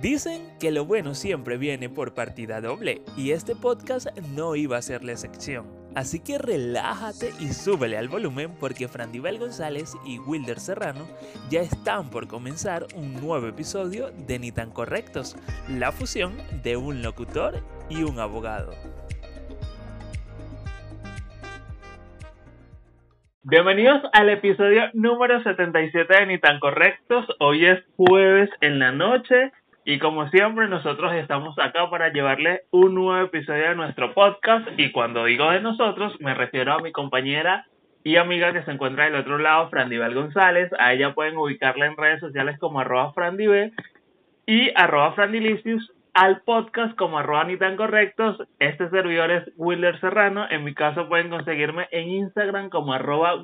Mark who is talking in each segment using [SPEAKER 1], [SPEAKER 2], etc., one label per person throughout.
[SPEAKER 1] Dicen que lo bueno siempre viene por partida doble y este podcast no iba a ser la excepción. Así que relájate y súbele al volumen porque Frandibel González y Wilder Serrano ya están por comenzar un nuevo episodio de Ni tan correctos, la fusión de un locutor y un abogado. Bienvenidos al episodio número 77 de Ni tan correctos. Hoy es jueves en la noche y como siempre, nosotros estamos acá para llevarles un nuevo episodio de nuestro podcast. Y cuando digo de nosotros, me refiero a mi compañera y amiga que se encuentra del otro lado, Frandibel González. A ella pueden ubicarla en redes sociales como arroba Frandibel y arroba Frandilicious. Al podcast como arroba tan correctos. Este servidor es Wilder Serrano. En mi caso pueden conseguirme en Instagram como arroba.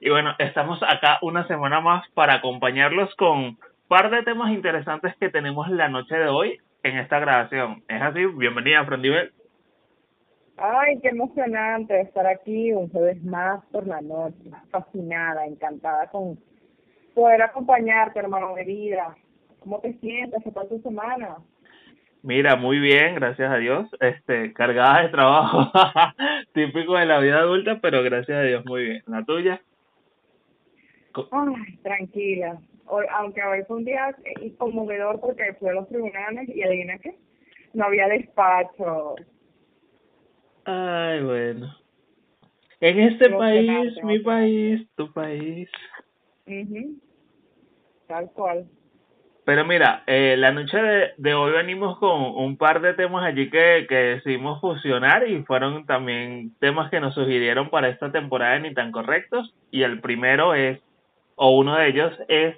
[SPEAKER 1] Y bueno, estamos acá una semana más para acompañarlos con par de temas interesantes que tenemos la noche de hoy en esta grabación. ¿Es así? Bienvenida, Frondivel.
[SPEAKER 2] Ay, qué emocionante estar aquí un jueves más por la noche. Fascinada, encantada con poder acompañarte, hermano de vida. ¿Cómo te sientes? ¿Qué tal tu semana?
[SPEAKER 1] Mira, muy bien, gracias a Dios. Este, cargada de trabajo, típico de la vida adulta, pero gracias a Dios muy bien. ¿La tuya?
[SPEAKER 2] Ay, tranquila, aunque hoy fue un día eh, conmovedor porque fue a los tribunales y adivina qué, no había despacho.
[SPEAKER 1] Ay, bueno. En este país, mi país, tu país.
[SPEAKER 2] Tal cual.
[SPEAKER 1] Pero mira, eh, la noche de, de, hoy venimos con un par de temas allí que, que decidimos fusionar y fueron también temas que nos sugirieron para esta temporada Ni tan correctos. Y el primero es, o uno de ellos es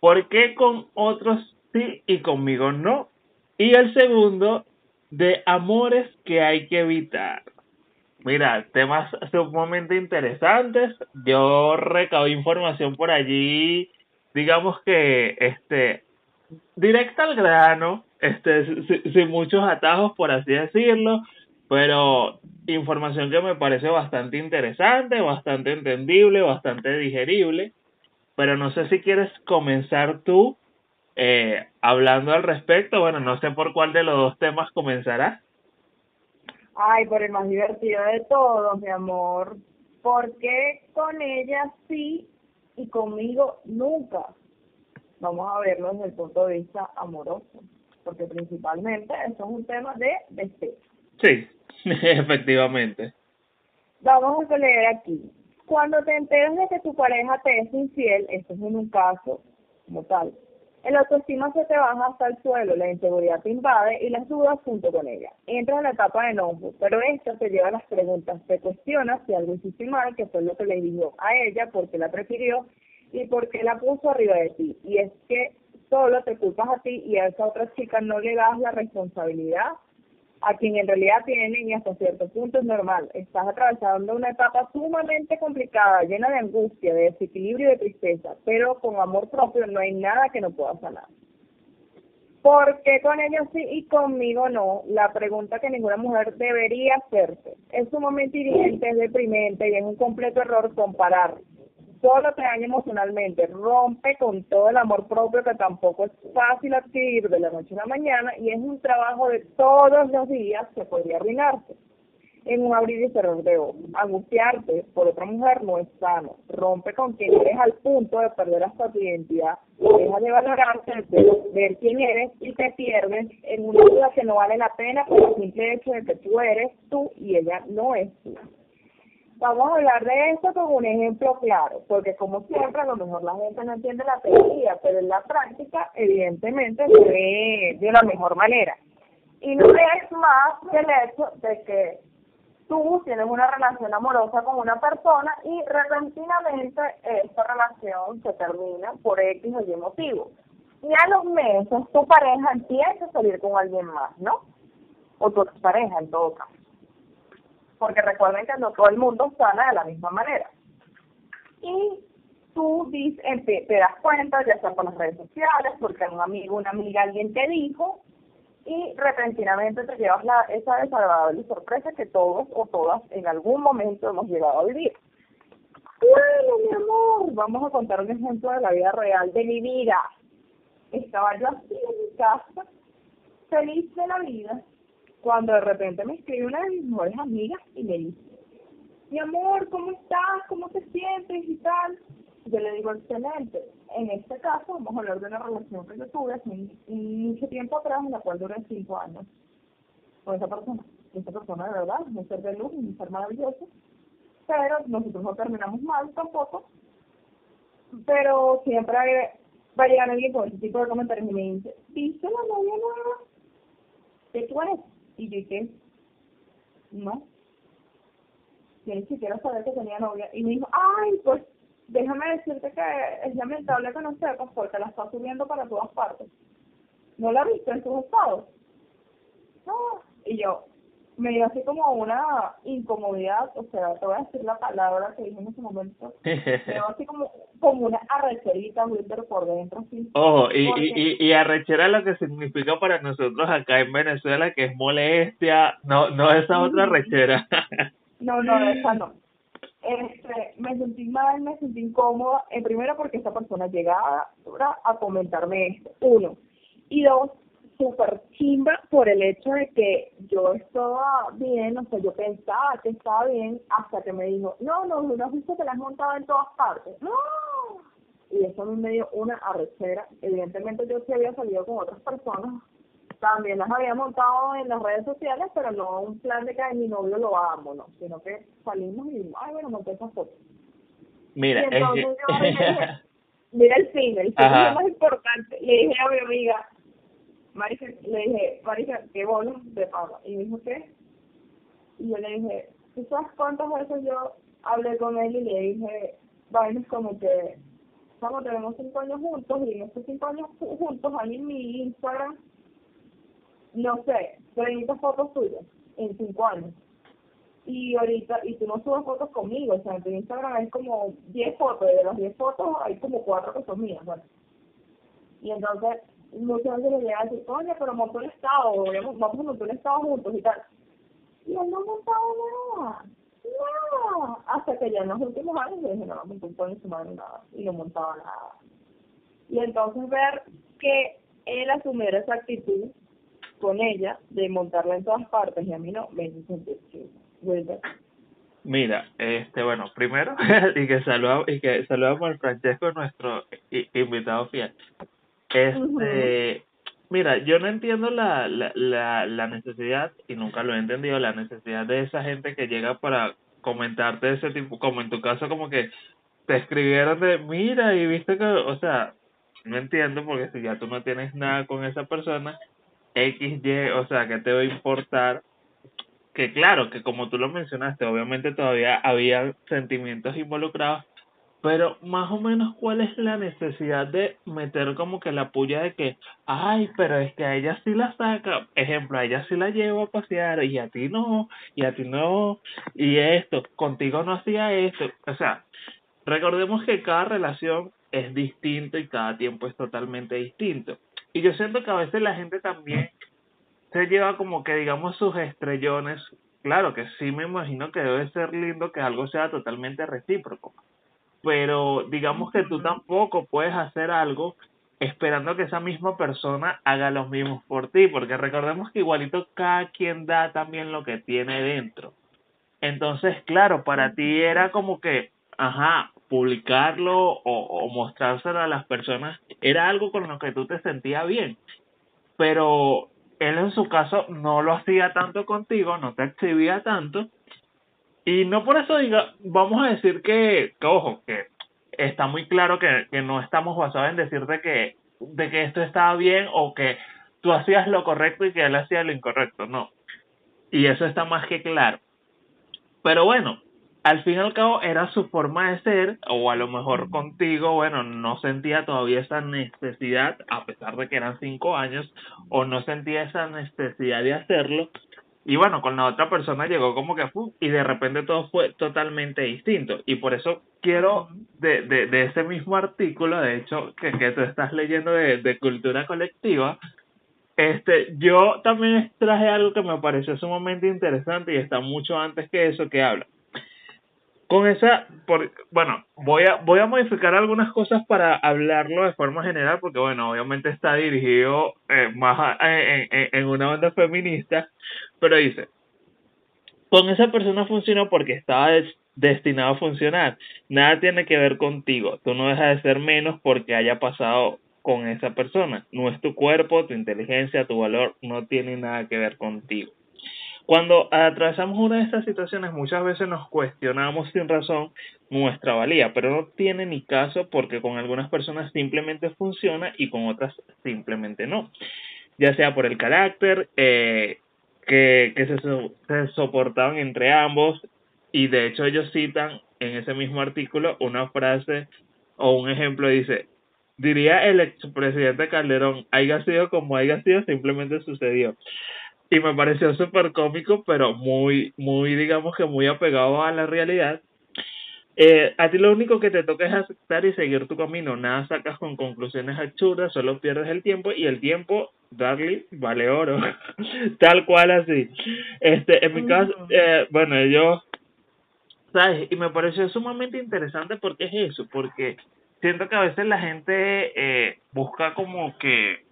[SPEAKER 1] ¿Por qué con otros sí y conmigo no? Y el segundo, de amores que hay que evitar. Mira, temas sumamente interesantes. Yo recabé información por allí, digamos que, este, directa al grano, este, sin muchos atajos, por así decirlo, pero información que me parece bastante interesante, bastante entendible, bastante digerible pero no sé si quieres comenzar tú eh, hablando al respecto. Bueno, no sé por cuál de los dos temas comenzarás.
[SPEAKER 2] Ay, por el más divertido de todos, mi amor. ¿Por qué con ella sí y conmigo nunca? Vamos a verlo desde el punto de vista amoroso, porque principalmente eso es un tema de deseo.
[SPEAKER 1] Sí, efectivamente.
[SPEAKER 2] Vamos a leer aquí. Cuando te enteras de que tu pareja te es infiel, esto es en un caso como tal, el autoestima se te baja hasta el suelo, la inseguridad te invade y las dudas junto con ella. Entras en la etapa de enojo, pero esto te lleva a las preguntas. Te cuestionas si algo hiciste mal, que fue lo que le dijo a ella, porque la prefirió y porque la puso arriba de ti. Y es que solo te culpas a ti y a esa otra chica no le das la responsabilidad a quien en realidad tienen y hasta cierto punto es normal. Estás atravesando una etapa sumamente complicada, llena de angustia, de desequilibrio y de tristeza, pero con amor propio no hay nada que no pueda sanar. ¿Por qué con ellos sí y conmigo no? La pregunta que ninguna mujer debería hacerse. Es sumamente hiriente, es deprimente y es un completo error comparar solo te daña emocionalmente, rompe con todo el amor propio que tampoco es fácil adquirir de la noche a la mañana y es un trabajo de todos los días que podría arruinarse en un abrir y cerrar de ojos. Angustiarte por otra mujer no es sano. Rompe con quien eres al punto de perder hasta tu identidad. Deja de valorarte, de ver quién eres y te pierdes en una vida que no vale la pena por el simple hecho de que tú eres tú y ella no es tú. Vamos a hablar de esto con un ejemplo claro, porque como siempre, a lo mejor la gente no entiende la teoría, pero en la práctica, evidentemente, se ve de la mejor manera. Y no es más que el hecho de que tú tienes una relación amorosa con una persona y repentinamente esta relación se termina por X o Y motivo. Y a los meses tu pareja empieza a salir con alguien más, ¿no? O tu pareja en todo caso porque recuerden que no todo el mundo sana de la misma manera. Y tú dices, te, das cuenta, ya sea por las redes sociales, porque un amigo, una amiga, alguien te dijo, y repentinamente te llevas la, esa desagradable sorpresa que todos o todas en algún momento hemos llegado a vivir. Bueno, mi amor, vamos a contar un ejemplo de la vida real de mi vida. estaba yo así en casa, feliz de la vida, cuando de repente me escribe una de mis mejores amigas y me dice, mi amor, ¿cómo estás? ¿Cómo te sientes? y tal. Yo le digo, excelente. En este caso, vamos a hablar de una relación que yo tuve hace mucho tiempo atrás, en la cual duré cinco años con esa persona. Esa persona, de verdad, un ser de luz, un ser maravilloso. Pero nosotros no terminamos mal tampoco. Pero siempre va a llegar alguien con ese tipo de comentarios y me dice, ¿viste la novia nueva? ¿Qué tú eres? Y yo dije, no. Yo ni siquiera sabía que tenía novia. Y me dijo, ay, pues déjame decirte que es lamentable que no sepas porque la está subiendo para todas partes. ¿No la viste en sus estados? No. Y yo, me dio así como una incomodidad, o sea, te voy a decir la palabra que dije en ese momento, me dio así como, como una arrecherita, Wilder, por dentro, sí.
[SPEAKER 1] Ojo, y, y, y, arrechera lo que significa para nosotros acá en Venezuela, que es molestia, no no esa otra arrechera.
[SPEAKER 2] no, no, esa no. Este, me sentí mal, me sentí incómoda, en primero porque esta persona llegaba a comentarme esto, uno, y dos, súper chimba por el hecho de que yo estaba bien, o sea, yo pensaba que estaba bien hasta que me dijo, no, no, no has visto que la has montado en todas partes. No. Y eso me dio una arrechera. Evidentemente yo sí había salido con otras personas, también las había montado en las redes sociales, pero no un plan de que mi novio lo amo, no, sino que salimos y, ay, bueno, monté esa foto.
[SPEAKER 1] Mira,
[SPEAKER 2] entonces yo dije, mira el fin, el fin es lo más importante. Le dije a mi amiga, Marisa, le dije, Marisa, ¿qué bolas de pava? Y me dijo, ¿qué? Y yo le dije, ¿tú sabes cuántas veces yo hablé con él y le dije, vainas como que, vamos, tenemos cinco años juntos y en estos cinco años juntos hay en mi Instagram, no sé, 30 fotos tuyas en cinco años. Y ahorita, y tú no subes fotos conmigo, o sea, en tu Instagram hay como 10 fotos, y de las 10 fotos hay como 4 que son mías, bueno. Y entonces, muchas veces le llega a decir, coño, pero montó el estado, vamos a montar el estado juntos y tal. Y él no montaba nada, nada. Hasta que ya en los últimos años le dije, no, no montó su madre nada, y no montaba nada. Y entonces ver que él asumiera esa actitud con ella de montarla en todas partes y a mí no, me hizo sentir.
[SPEAKER 1] Mira, este, bueno, primero, y que saludamos, y que saludamos al Francesco, nuestro invitado fiel. Este, mira, yo no entiendo la, la, la, la necesidad, y nunca lo he entendido, la necesidad de esa gente que llega para comentarte ese tipo, como en tu caso, como que te escribieron de, mira, y viste que, o sea, no entiendo porque si ya tú no tienes nada con esa persona, XY, o sea, que te va a importar? Que claro, que como tú lo mencionaste, obviamente todavía había sentimientos involucrados, pero más o menos cuál es la necesidad de meter como que la puya de que, ay, pero es que a ella sí la saca, ejemplo, a ella sí la llevo a pasear y a ti no, y a ti no, y esto, contigo no hacía esto, o sea, recordemos que cada relación es distinto y cada tiempo es totalmente distinto. Y yo siento que a veces la gente también se lleva como que digamos sus estrellones, claro que sí me imagino que debe ser lindo que algo sea totalmente recíproco pero digamos que tú tampoco puedes hacer algo esperando que esa misma persona haga lo mismo por ti, porque recordemos que igualito cada quien da también lo que tiene dentro. Entonces, claro, para ti era como que, ajá, publicarlo o, o mostrárselo a las personas era algo con lo que tú te sentías bien, pero él en su caso no lo hacía tanto contigo, no te exhibía tanto, y no por eso diga, vamos a decir que, que ojo, que está muy claro que, que no estamos basados en decirte que, de que esto estaba bien o que tú hacías lo correcto y que él hacía lo incorrecto, no. Y eso está más que claro. Pero bueno, al fin y al cabo era su forma de ser, o a lo mejor contigo, bueno, no sentía todavía esa necesidad, a pesar de que eran cinco años, o no sentía esa necesidad de hacerlo, y bueno, con la otra persona llegó como que fue y de repente todo fue totalmente distinto. Y por eso quiero de, de, de ese mismo artículo, de hecho, que, que tú estás leyendo de, de cultura colectiva, este, yo también traje algo que me pareció sumamente interesante y está mucho antes que eso que habla. Con esa, por, bueno, voy a, voy a modificar algunas cosas para hablarlo de forma general, porque bueno, obviamente está dirigido eh, más en, en, una onda feminista, pero dice, con esa persona funcionó porque estaba destinado a funcionar. Nada tiene que ver contigo. Tú no dejas de ser menos porque haya pasado con esa persona. No es tu cuerpo, tu inteligencia, tu valor, no tiene nada que ver contigo. Cuando atravesamos una de estas situaciones, muchas veces nos cuestionamos sin razón nuestra valía, pero no tiene ni caso porque con algunas personas simplemente funciona y con otras simplemente no. Ya sea por el carácter, eh, que, se, se soportaban entre ambos, y de hecho ellos citan en ese mismo artículo una frase o un ejemplo, dice, diría el expresidente Calderón, haya sido como haya sido, simplemente sucedió y me pareció súper cómico, pero muy, muy, digamos que muy apegado a la realidad. Eh, a ti lo único que te toca es aceptar y seguir tu camino. Nada sacas con conclusiones absurdas, solo pierdes el tiempo y el tiempo, darle, vale oro. Tal cual así. Este, en mi caso, eh, bueno, yo, ¿sabes? Y me pareció sumamente interesante porque es eso, porque siento que a veces la gente eh, busca como que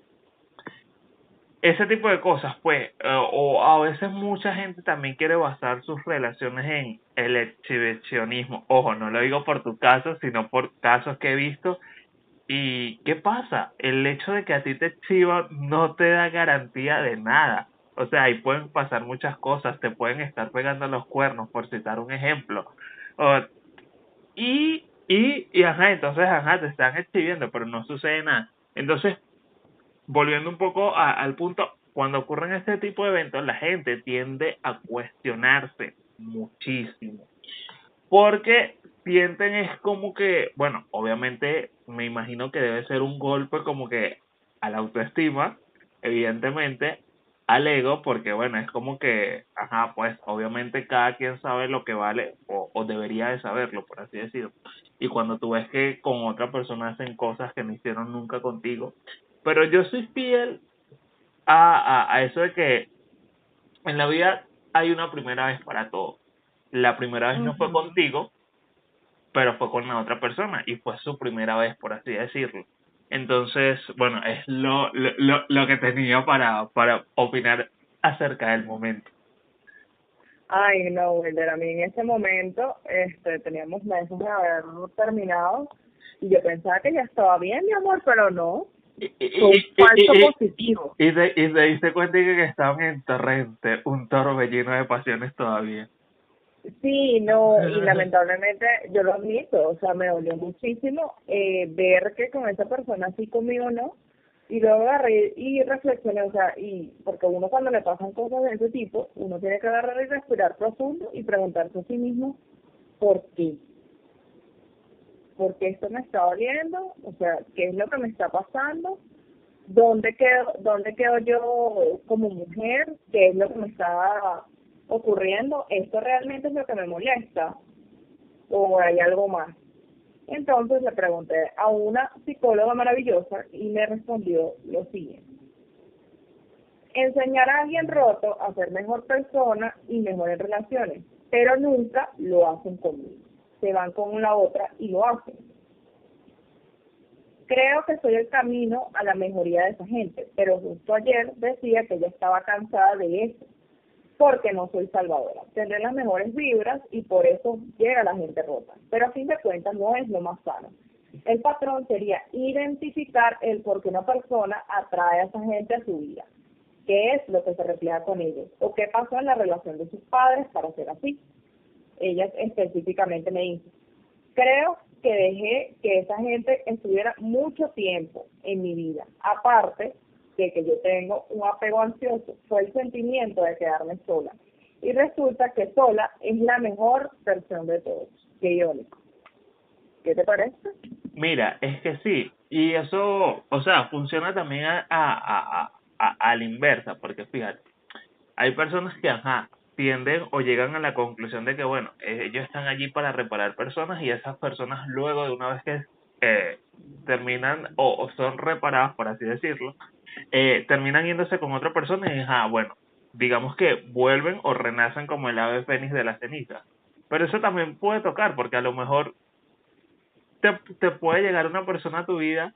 [SPEAKER 1] ese tipo de cosas, pues, eh, o a veces mucha gente también quiere basar sus relaciones en el exhibicionismo. Ojo, no lo digo por tu caso, sino por casos que he visto. ¿Y qué pasa? El hecho de que a ti te exhiban no te da garantía de nada. O sea, ahí pueden pasar muchas cosas, te pueden estar pegando los cuernos, por citar un ejemplo. y, y, y, ajá, entonces, ajá, te están exhibiendo, pero no sucede nada. Entonces, volviendo un poco al punto, cuando ocurren este tipo de eventos, la gente tiende a cuestionarse muchísimo. Porque sienten es como que, bueno, obviamente me imagino que debe ser un golpe como que a la autoestima, evidentemente, al ego, porque bueno, es como que, ajá, pues obviamente cada quien sabe lo que vale o, o debería de saberlo, por así decirlo. Y cuando tú ves que con otra persona hacen cosas que no hicieron nunca contigo, pero yo soy fiel a, a, a eso de que en la vida hay una primera vez para todo. La primera vez no fue contigo, pero fue con la otra persona y fue su primera vez, por así decirlo. Entonces, bueno, es lo, lo, lo que tenía para, para opinar acerca del momento.
[SPEAKER 2] Ay, no, Wilder, a mí en ese momento este, teníamos meses de haber terminado y yo pensaba que ya estaba bien, mi amor, pero no y, falso positivo.
[SPEAKER 1] Y se, y se diste cuenta que estaban en torrente, un torbellino de pasiones todavía.
[SPEAKER 2] Sí, no, y lamentablemente yo lo admito, o sea, me dolió muchísimo eh, ver que con esa persona así conmigo no, y luego agarré y reflexioné, o sea, y porque uno cuando le pasan cosas de ese tipo, uno tiene que agarrar y respirar profundo y preguntarse a sí mismo, ¿por qué? ¿Por qué esto me está doliendo? O sea, ¿qué es lo que me está pasando? ¿Dónde quedo, dónde quedo yo como mujer? ¿Qué es lo que me está ocurriendo? ¿Esto realmente es lo que me molesta? ¿O hay algo más? Entonces le pregunté a una psicóloga maravillosa y me respondió lo siguiente. Enseñar a alguien roto a ser mejor persona y mejores relaciones, pero nunca lo hacen conmigo se van con la otra y lo hacen. Creo que soy el camino a la mejoría de esa gente, pero justo ayer decía que ella estaba cansada de eso, porque no soy salvadora. Tendré las mejores vibras y por eso llega la gente rota, pero a fin de cuentas no es lo más sano. El patrón sería identificar el por qué una persona atrae a esa gente a su vida, qué es lo que se refleja con ellos, o qué pasó en la relación de sus padres para ser así ella específicamente me dice, creo que dejé que esa gente estuviera mucho tiempo en mi vida. Aparte de que yo tengo un apego ansioso, fue el sentimiento de quedarme sola. Y resulta que sola es la mejor versión de todos, que yo ¿Qué te parece?
[SPEAKER 1] Mira, es que sí, y eso, o sea, funciona también a, a, a, a, a la inversa, porque fíjate, hay personas que, ajá, tienden o llegan a la conclusión de que, bueno, eh, ellos están allí para reparar personas y esas personas luego de una vez que eh, terminan o, son reparadas, por así decirlo, eh, terminan yéndose con otra persona y, ah, bueno, digamos que vuelven o renacen como el ave fénix de la ceniza. Pero eso también puede tocar, porque a lo mejor te, te puede llegar una persona a tu vida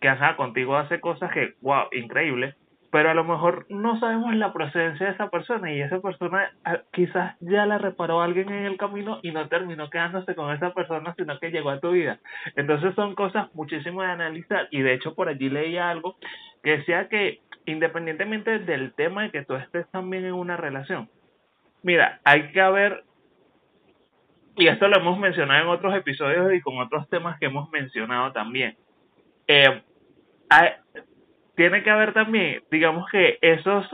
[SPEAKER 1] que, ajá, contigo hace cosas que, wow, increíble, pero a lo mejor no sabemos la procedencia de esa persona y esa persona ah, quizás ya la reparó alguien en el camino y no terminó quedándose con esa persona, sino que llegó a tu vida. Entonces son cosas muchísimo de analizar y de hecho por allí leía algo que decía que independientemente del tema de que tú estés también en una relación, mira, hay que haber, y esto lo hemos mencionado en otros episodios y con otros temas que hemos mencionado también, eh, hay, tiene que haber también, digamos que esos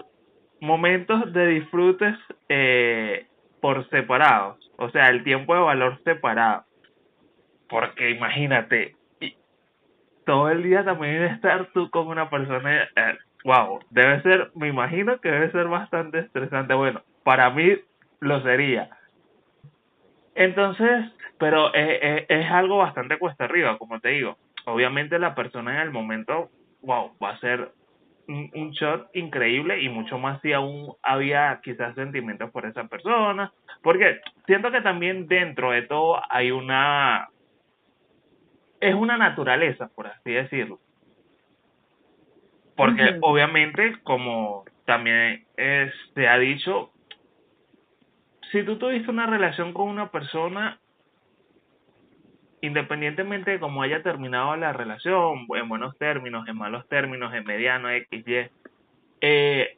[SPEAKER 1] momentos de disfrutes eh, por separados, o sea, el tiempo de valor separado. Porque imagínate, todo el día también estar tú con una persona, wow, eh, debe ser, me imagino que debe ser bastante estresante. Bueno, para mí lo sería. Entonces, pero es, es algo bastante cuesta arriba, como te digo. Obviamente la persona en el momento wow, va a ser un, un shot increíble y mucho más si aún había quizás sentimientos por esa persona, porque siento que también dentro de todo hay una, es una naturaleza, por así decirlo. Porque obviamente, como también se ha dicho, si tú tuviste una relación con una persona, independientemente de cómo haya terminado la relación, en buenos términos, en malos términos, en mediano, X, Y, eh,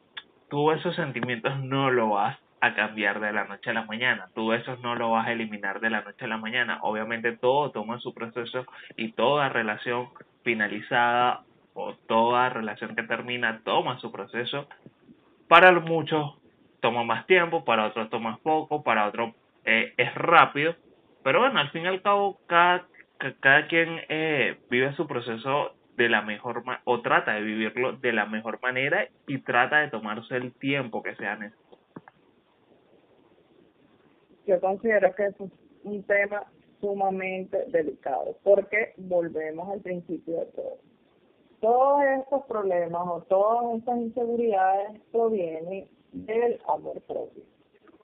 [SPEAKER 1] tú esos sentimientos no lo vas a cambiar de la noche a la mañana, tú esos no lo vas a eliminar de la noche a la mañana. Obviamente todo toma su proceso y toda relación finalizada o toda relación que termina toma su proceso. Para muchos toma más tiempo, para otros toma poco, para otros eh, es rápido, pero bueno, al fin y al cabo, cada, cada quien eh, vive su proceso de la mejor o trata de vivirlo de la mejor manera y trata de tomarse el tiempo que sea necesario.
[SPEAKER 2] Yo considero que es un tema sumamente delicado porque volvemos al principio de todo. Todos estos problemas o todas estas inseguridades provienen del amor propio.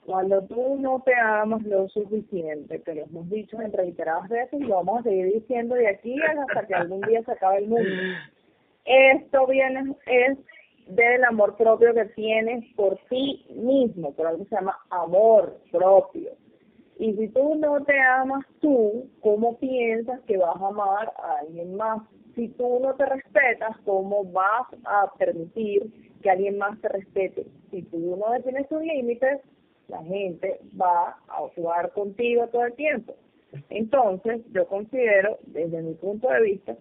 [SPEAKER 2] Cuando tú no te amas lo suficiente, que lo hemos dicho en reiteradas veces y lo vamos a seguir diciendo de aquí hasta que algún día se acabe el mundo. Esto viene, es del amor propio que tienes por ti mismo, por algo que se llama amor propio. Y si tú no te amas tú, ¿cómo piensas que vas a amar a alguien más? Si tú no te respetas, ¿cómo vas a permitir que alguien más te respete? Si tú no defines tus límites, la gente va a jugar contigo todo el tiempo. Entonces, yo considero, desde mi punto de vista,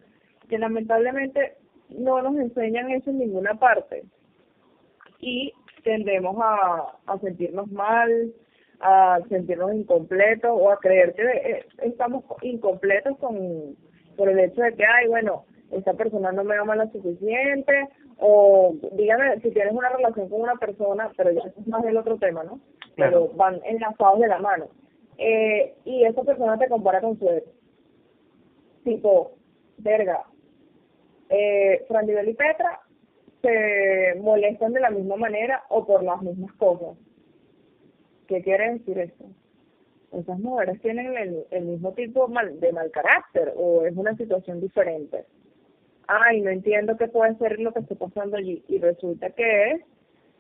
[SPEAKER 2] que lamentablemente no nos enseñan eso en ninguna parte. Y tendemos a, a sentirnos mal, a sentirnos incompletos o a creer que eh, estamos incompletos con por el hecho de que, ay, bueno, esta persona no me ama lo suficiente, o dígame si tienes una relación con una persona, pero ya es más del otro tema, ¿no? pero van enlazados de la mano. Eh, y esa persona te compara con su ex. Tipo, verga, eh, Fran y Petra se molestan de la misma manera o por las mismas cosas. ¿Qué quiere decir esto? Esas mujeres tienen el, el mismo tipo de mal carácter o es una situación diferente. Ay, no entiendo qué puede ser lo que está pasando allí. Y resulta que es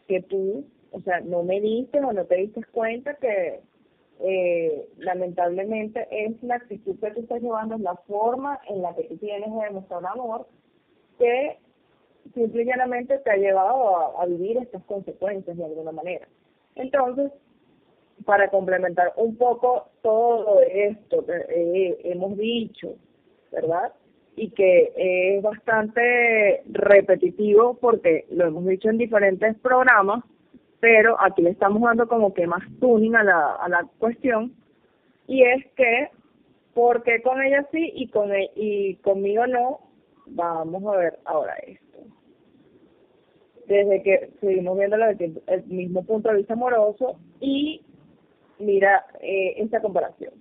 [SPEAKER 2] que tú o sea, no me diste o no te diste cuenta que eh, lamentablemente es la actitud que tú estás llevando, es la forma en la que tú tienes de demostrar amor, que simple y llanamente te ha llevado a, vivir estas consecuencias de alguna manera. Entonces, para complementar un poco todo esto que eh, hemos dicho, ¿verdad? Y que es bastante repetitivo porque lo hemos dicho en diferentes programas, pero aquí le estamos dando como que más tuning a la, a la cuestión, y es que, ¿por qué con ella sí y, con e, y conmigo no? Vamos a ver ahora esto. Desde que seguimos viendo desde el mismo punto de vista amoroso y mira eh, esta comparación.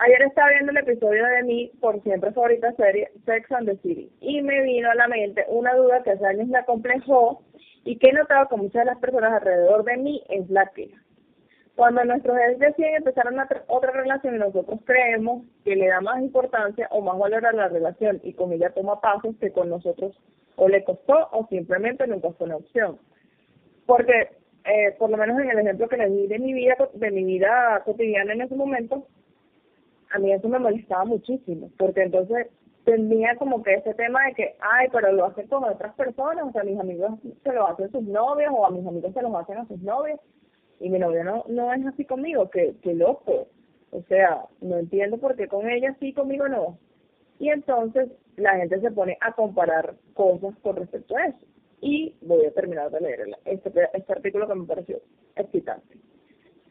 [SPEAKER 2] Ayer estaba viendo el episodio de mi por siempre favorita serie Sex and the City y me vino a la mente una duda que hace años me acomplejó y que he notado con muchas de las personas alrededor de mí es la queja. Cuando nuestros ex deciden empezar una otra relación nosotros creemos que le da más importancia o más valor a la relación y con ella toma pasos que con nosotros o le costó o simplemente nunca fue una opción. Porque, eh, por lo menos en el ejemplo que les di de mi vida, de mi vida cotidiana en ese momento, a mí eso me molestaba muchísimo, porque entonces tenía como que ese tema de que, ay, pero lo hacen con otras personas, o sea, mis amigos se lo hacen sus novios o a mis amigos se los hacen a sus novios y mi novio no, no es así conmigo, que, que loco. O sea, no entiendo por qué con ella sí, conmigo no. Y entonces la gente se pone a comparar cosas con respecto a eso. Y voy a terminar de leer este, este artículo que me pareció excitante.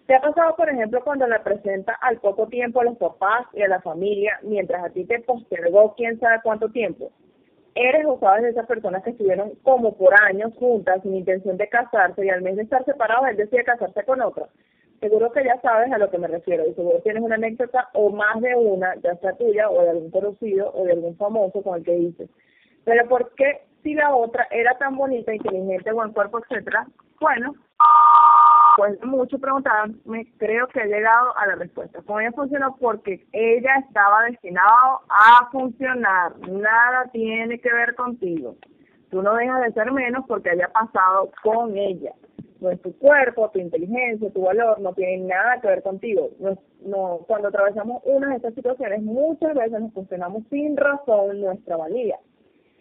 [SPEAKER 2] ¿Te ha pasado, por ejemplo, cuando le presenta al poco tiempo a los papás y a la familia, mientras a ti te postergó quién sabe cuánto tiempo? eres o sabes de esas personas que estuvieron como por años juntas sin intención de casarse y al mes de estar separados él decide casarse con otra. Seguro que ya sabes a lo que me refiero y seguro tienes una anécdota o más de una, ya sea tuya o de algún conocido o de algún famoso con el que dices. Pero ¿por qué si la otra era tan bonita, inteligente, buen cuerpo, etcétera? Bueno, pues mucho preguntarme, creo que he llegado a la respuesta. Con ella funcionó porque ella estaba destinado a funcionar. Nada tiene que ver contigo. Tú no dejas de ser menos porque haya pasado con ella. No es tu cuerpo, tu inteligencia, tu valor, no tiene nada que ver contigo. No, no, cuando atravesamos una de estas situaciones, muchas veces nos funcionamos sin razón nuestra valía.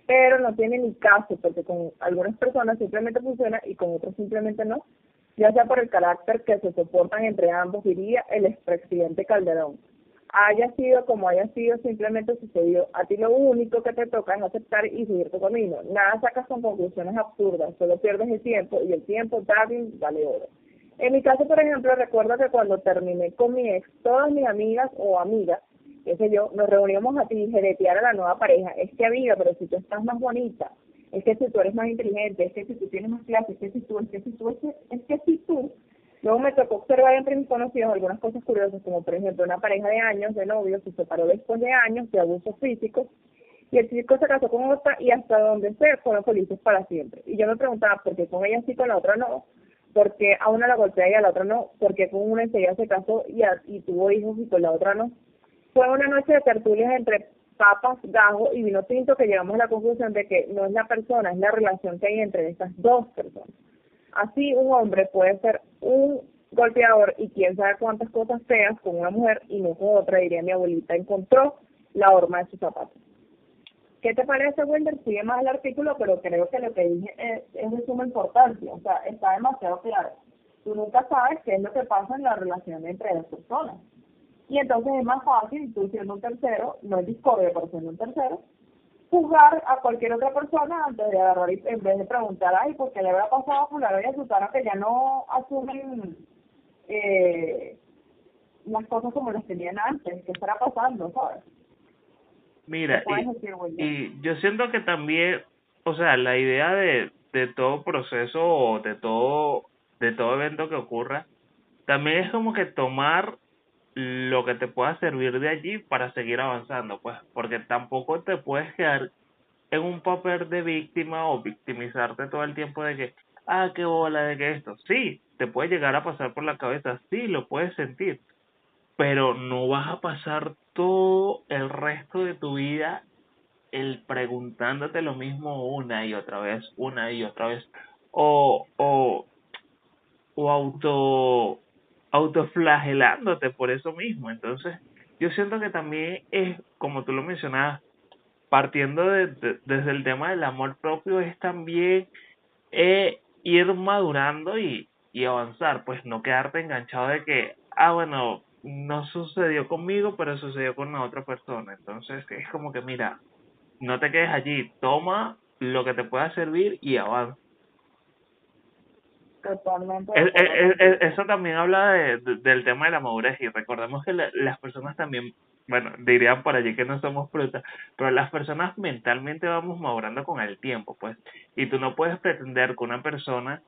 [SPEAKER 2] Pero no tiene ni caso, porque con algunas personas simplemente funciona y con otras simplemente no ya sea por el carácter que se soportan entre ambos, diría el expresidente Calderón. Haya sido como haya sido, simplemente sucedió. A ti lo único que te toca es aceptar y seguir tu camino. Nada sacas con conclusiones absurdas, solo pierdes el tiempo y el tiempo, Darwin, vale oro. En mi caso, por ejemplo, recuerdo que cuando terminé con mi ex, todas mis amigas o amigas, qué sé yo, nos reuníamos a tijeretear a la nueva pareja. Es que amiga, pero si tú estás más bonita, es que si tú eres más inteligente, es que si tú tienes más clases, es que si tú, es que si tú, es que, es que si tú. Luego me tocó observar entre mis conocidos algunas cosas curiosas, como por ejemplo una pareja de años de novios se separó después de años de abusos físicos y el chico se casó con otra y hasta donde se fueron felices para siempre. Y yo me preguntaba, ¿por qué con ella sí, con la otra no? ¿Por qué a una la golpea y a la otra no? ¿Por qué con una enseguida se casó y, y tuvo hijos y con la otra no? Fue una noche de tertulias entre papas, gajo y vino tinto que llegamos a la conclusión de que no es la persona, es la relación que hay entre estas dos personas. Así un hombre puede ser un golpeador y quién sabe cuántas cosas feas con una mujer y no con otra, diría mi abuelita, encontró la horma de sus zapatos. ¿Qué te parece, Wilder? Sigue más el artículo, pero creo que lo que dije es, es de suma importancia, o sea, está demasiado claro. Tú nunca sabes qué es lo que pasa en la relación entre dos personas. Y entonces es más fácil, tú siendo un tercero, no es discordia, pero siendo un tercero, juzgar a cualquier otra persona antes de agarrar y en vez de preguntar, ay, ¿por qué le habrá pasado a fulano y a Susana que ya no asumen eh, las cosas como las tenían antes? ¿Qué estará pasando, sabes?
[SPEAKER 1] Mira, y, y, yo siento que también, o sea, la idea de, de todo proceso o de todo, de todo evento que ocurra, también es como que tomar lo que te pueda servir de allí para seguir avanzando, pues, porque tampoco te puedes quedar en un papel de víctima o victimizarte todo el tiempo de que, ah, qué bola de que esto. Sí, te puede llegar a pasar por la cabeza, sí, lo puedes sentir, pero no vas a pasar todo el resto de tu vida el preguntándote lo mismo una y otra vez, una y otra vez, o, o, o auto autoflagelándote por eso mismo. Entonces, yo siento que también es, como tú lo mencionabas, partiendo de, desde el tema del amor propio, es también eh, ir madurando y, y avanzar, pues no quedarte enganchado de que, ah, bueno, no sucedió conmigo, pero sucedió con la otra persona. Entonces, es como que, mira, no te quedes allí, toma lo que te pueda servir y avanza.
[SPEAKER 2] Totalmente.
[SPEAKER 1] eso también habla de, del tema de la madurez y recordemos que las personas también, bueno, dirían por allí que no somos frutas, pero las personas mentalmente vamos madurando con el tiempo, pues, y tú no puedes pretender que una persona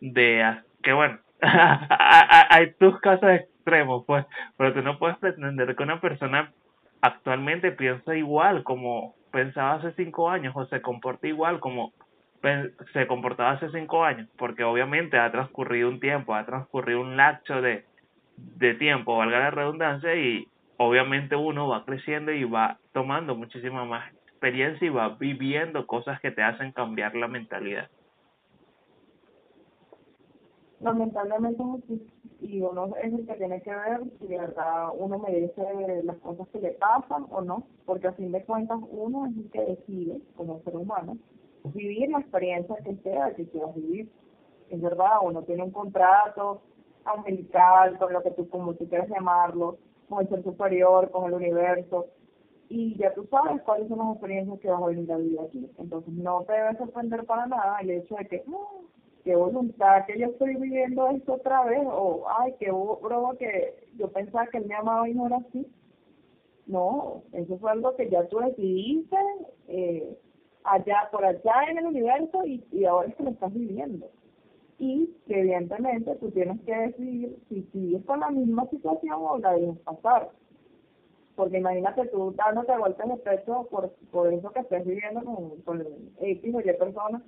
[SPEAKER 1] de, que bueno, hay tus casos extremos, pues, pero tú no puedes pretender que una persona actualmente piensa igual como pensaba hace cinco años o se comporta igual como se comportaba hace cinco años, porque obviamente ha transcurrido un tiempo, ha transcurrido un lapso de, de tiempo, valga la redundancia, y obviamente uno va creciendo y va tomando muchísima más experiencia y va viviendo cosas que te hacen cambiar la mentalidad.
[SPEAKER 2] Lamentablemente y uno es el que tiene que ver si de verdad uno merece las cosas que le pasan o no, porque a fin de cuentas uno es el que decide, como ser humano, vivir la experiencia que sea que quieras vivir. Es verdad, uno tiene un contrato angelical, con lo que tú, como tú quieras llamarlo, con el ser superior, con el universo, y ya tú sabes cuáles son las experiencias que vas a vivir la vida aquí. Entonces no te debe sorprender para nada el hecho de que, ah, qué voluntad que yo estoy viviendo esto otra vez, o ay, qué broma que yo pensaba que él me amaba y no era así. No, eso fue algo que ya tú decidiste eh, allá, por allá en el universo y, y ahora es que lo estás viviendo. Y que evidentemente tú tienes que decidir si sigues con la misma situación o la dejas pasar. Porque imagínate tú dándote vueltas de pecho por, por eso que estés viviendo con, con X o Y personas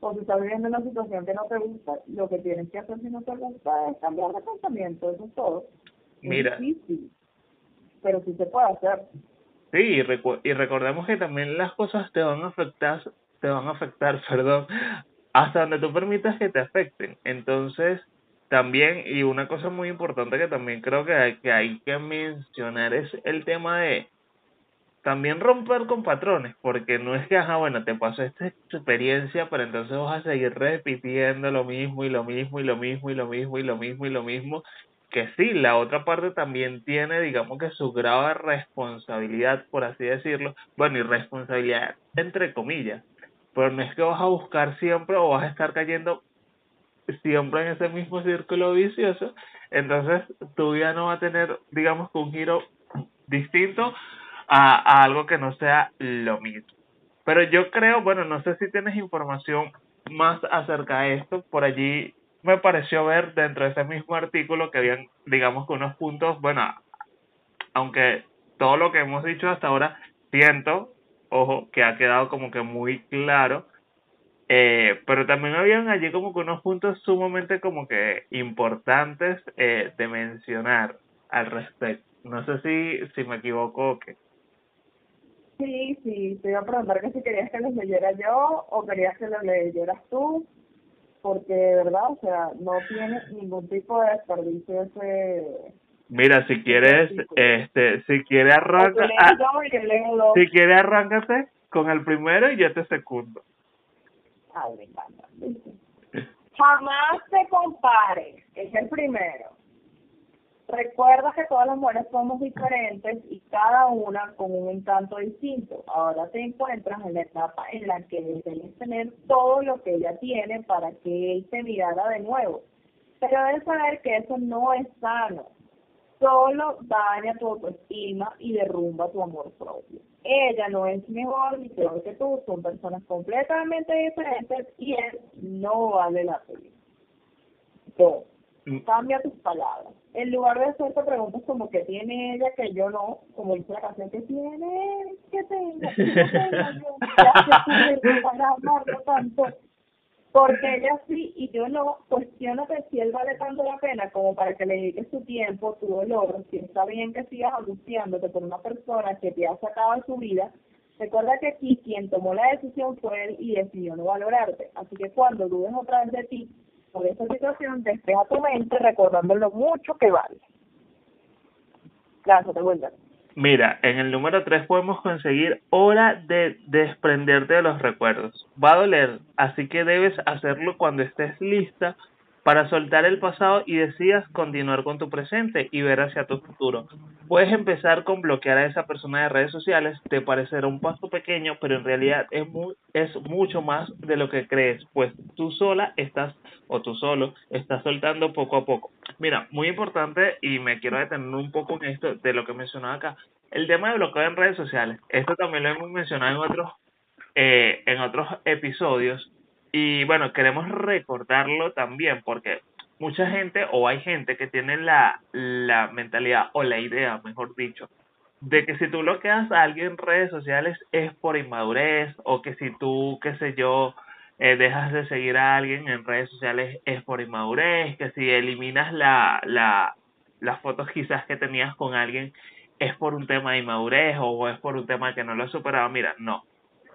[SPEAKER 2] o si estás viviendo una situación que no te gusta, lo que tienes que hacer si no te gusta es cambiar de pensamiento, eso es todo.
[SPEAKER 1] Mira.
[SPEAKER 2] Sí, sí, pero sí se puede hacer.
[SPEAKER 1] Sí, y, y recordemos que también las cosas te van a afectar, te van a afectar, perdón, hasta donde tú permitas que te afecten. Entonces, también, y una cosa muy importante que también creo que hay que, hay que mencionar es el tema de también romper con patrones, porque no es que, ajá, bueno, te pasó esta experiencia, pero entonces vas a seguir repitiendo lo mismo y lo mismo y lo mismo y lo mismo y lo mismo y lo mismo, que sí, la otra parte también tiene, digamos que su grado de responsabilidad, por así decirlo, bueno, y responsabilidad entre comillas, pero no es que vas a buscar siempre o vas a estar cayendo siempre en ese mismo círculo vicioso, entonces tu vida no va a tener, digamos que un giro distinto a, algo que no sea lo mismo. Pero yo creo, bueno, no sé si tienes información más acerca de esto, por allí me pareció ver dentro de ese mismo artículo que habían, digamos que unos puntos, bueno, aunque todo lo que hemos dicho hasta ahora, siento, ojo, que ha quedado como que muy claro, eh, pero también habían allí como que unos puntos sumamente como que importantes eh, de mencionar al respecto. No sé si, si me equivoco o qué.
[SPEAKER 2] Sí, sí, te iba a preguntar que si querías que los leyera yo o querías que los leyeras tú, porque de verdad, o sea, no tiene ningún tipo de desperdicio ese...
[SPEAKER 1] Mira, si quieres, este, si quieres arranca, ah, si quieres arráncate con el primero y yo te segundo.
[SPEAKER 2] Ay, me encanta. Jamás te compares, es el primero. Recuerda que todas las mujeres somos diferentes y cada una con un encanto distinto. Ahora te encuentras en la etapa en la que debes tener todo lo que ella tiene para que él te mirara de nuevo. Pero debes saber que eso no es sano. Solo daña tu autoestima y derrumba tu amor propio. Ella no es mejor ni peor que tú, son personas completamente diferentes y él no vale la pena. Mm. cambia tus palabras en lugar de hacerte preguntas como que tiene ella que yo no, como dice la canción, que tiene, que tengo, que tengo para amarlo tanto, porque ella sí y yo no, cuestionate si él vale tanto la pena como para que le dediques su tiempo, tu dolor, si está bien que sigas angustiándote por una persona que te ha sacado de su vida, recuerda que aquí quien tomó la decisión fue él y decidió no valorarte, así que cuando dudes otra vez de ti, por esa situación, despeja tu mente recordando lo mucho que vale. Gracias, te vuelvo.
[SPEAKER 1] Mira, en el número 3 podemos conseguir hora de desprenderte de los recuerdos. Va a doler, así que debes hacerlo cuando estés lista para soltar el pasado y decidas continuar con tu presente y ver hacia tu futuro. Puedes empezar con bloquear a esa persona de redes sociales, te parecerá un paso pequeño, pero en realidad es, es mucho más de lo que crees, pues tú sola estás o tú solo estás soltando poco a poco. Mira, muy importante y me quiero detener un poco en esto de lo que mencionaba acá, el tema de bloqueo en redes sociales. Esto también lo hemos mencionado en otros, eh, en otros episodios y bueno, queremos recordarlo también porque mucha gente o hay gente que tiene la, la mentalidad o la idea, mejor dicho, de que si tú bloqueas a alguien en redes sociales es por inmadurez o que si tú, qué sé yo, eh, dejas de seguir a alguien en redes sociales es por inmadurez, que si eliminas la, la, las fotos quizás que tenías con alguien es por un tema de inmadurez o es por un tema que no lo has superado. Mira, no.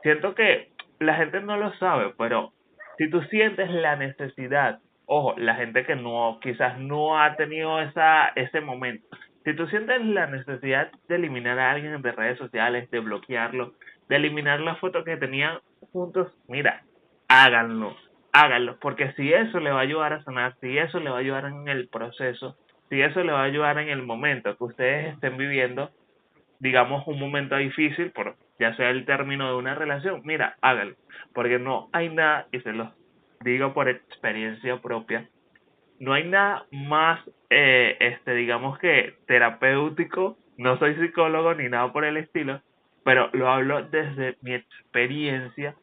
[SPEAKER 1] Siento que la gente no lo sabe, pero si tú sientes la necesidad, ojo, la gente que no, quizás no ha tenido esa, ese momento, si tú sientes la necesidad de eliminar a alguien de redes sociales, de bloquearlo, de eliminar la foto que tenían juntos, mira, háganlo, háganlo, porque si eso le va a ayudar a sanar, si eso le va a ayudar en el proceso, si eso le va a ayudar en el momento que ustedes estén viviendo, digamos, un momento difícil, por ya sea el término de una relación, mira, hágalo, porque no hay nada, y se lo digo por experiencia propia, no hay nada más, eh, este, digamos que terapéutico, no soy psicólogo ni nada por el estilo, pero lo hablo desde mi experiencia,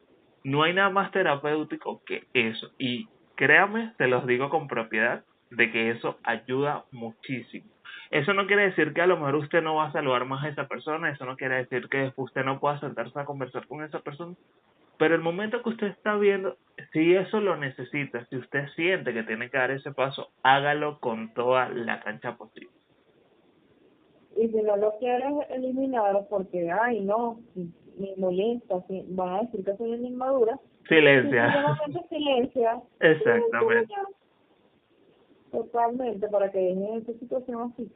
[SPEAKER 1] no hay nada más terapéutico que eso, y créame, se los digo con propiedad, de que eso ayuda muchísimo. Eso no quiere decir que a lo mejor usted no va a saludar más a esa persona, eso no quiere decir que usted no pueda sentarse a conversar con esa persona, pero el momento que usted está viendo, si eso lo necesita, si usted siente que tiene que dar ese paso, hágalo con toda la cancha posible.
[SPEAKER 2] Y si no lo quieres eliminar porque, ay, no, me molesta, van a decir que soy una inmadura,
[SPEAKER 1] silencia.
[SPEAKER 2] silencia.
[SPEAKER 1] Exactamente.
[SPEAKER 2] Totalmente, para que dejen esa situación así.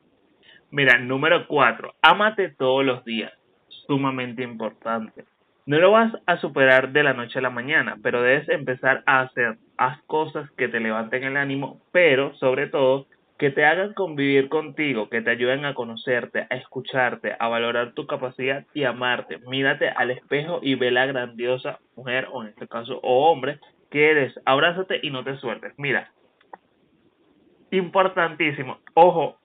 [SPEAKER 1] Mira, número cuatro, ámate todos los días. Sumamente importante. No lo vas a superar de la noche a la mañana, pero debes empezar a hacer haz cosas que te levanten el ánimo, pero sobre todo que te hagan convivir contigo, que te ayuden a conocerte, a escucharte, a valorar tu capacidad y amarte. Mírate al espejo y ve la grandiosa mujer, o en este caso, o hombre, que eres. Abrázate y no te sueltes. Mira, importantísimo. Ojo,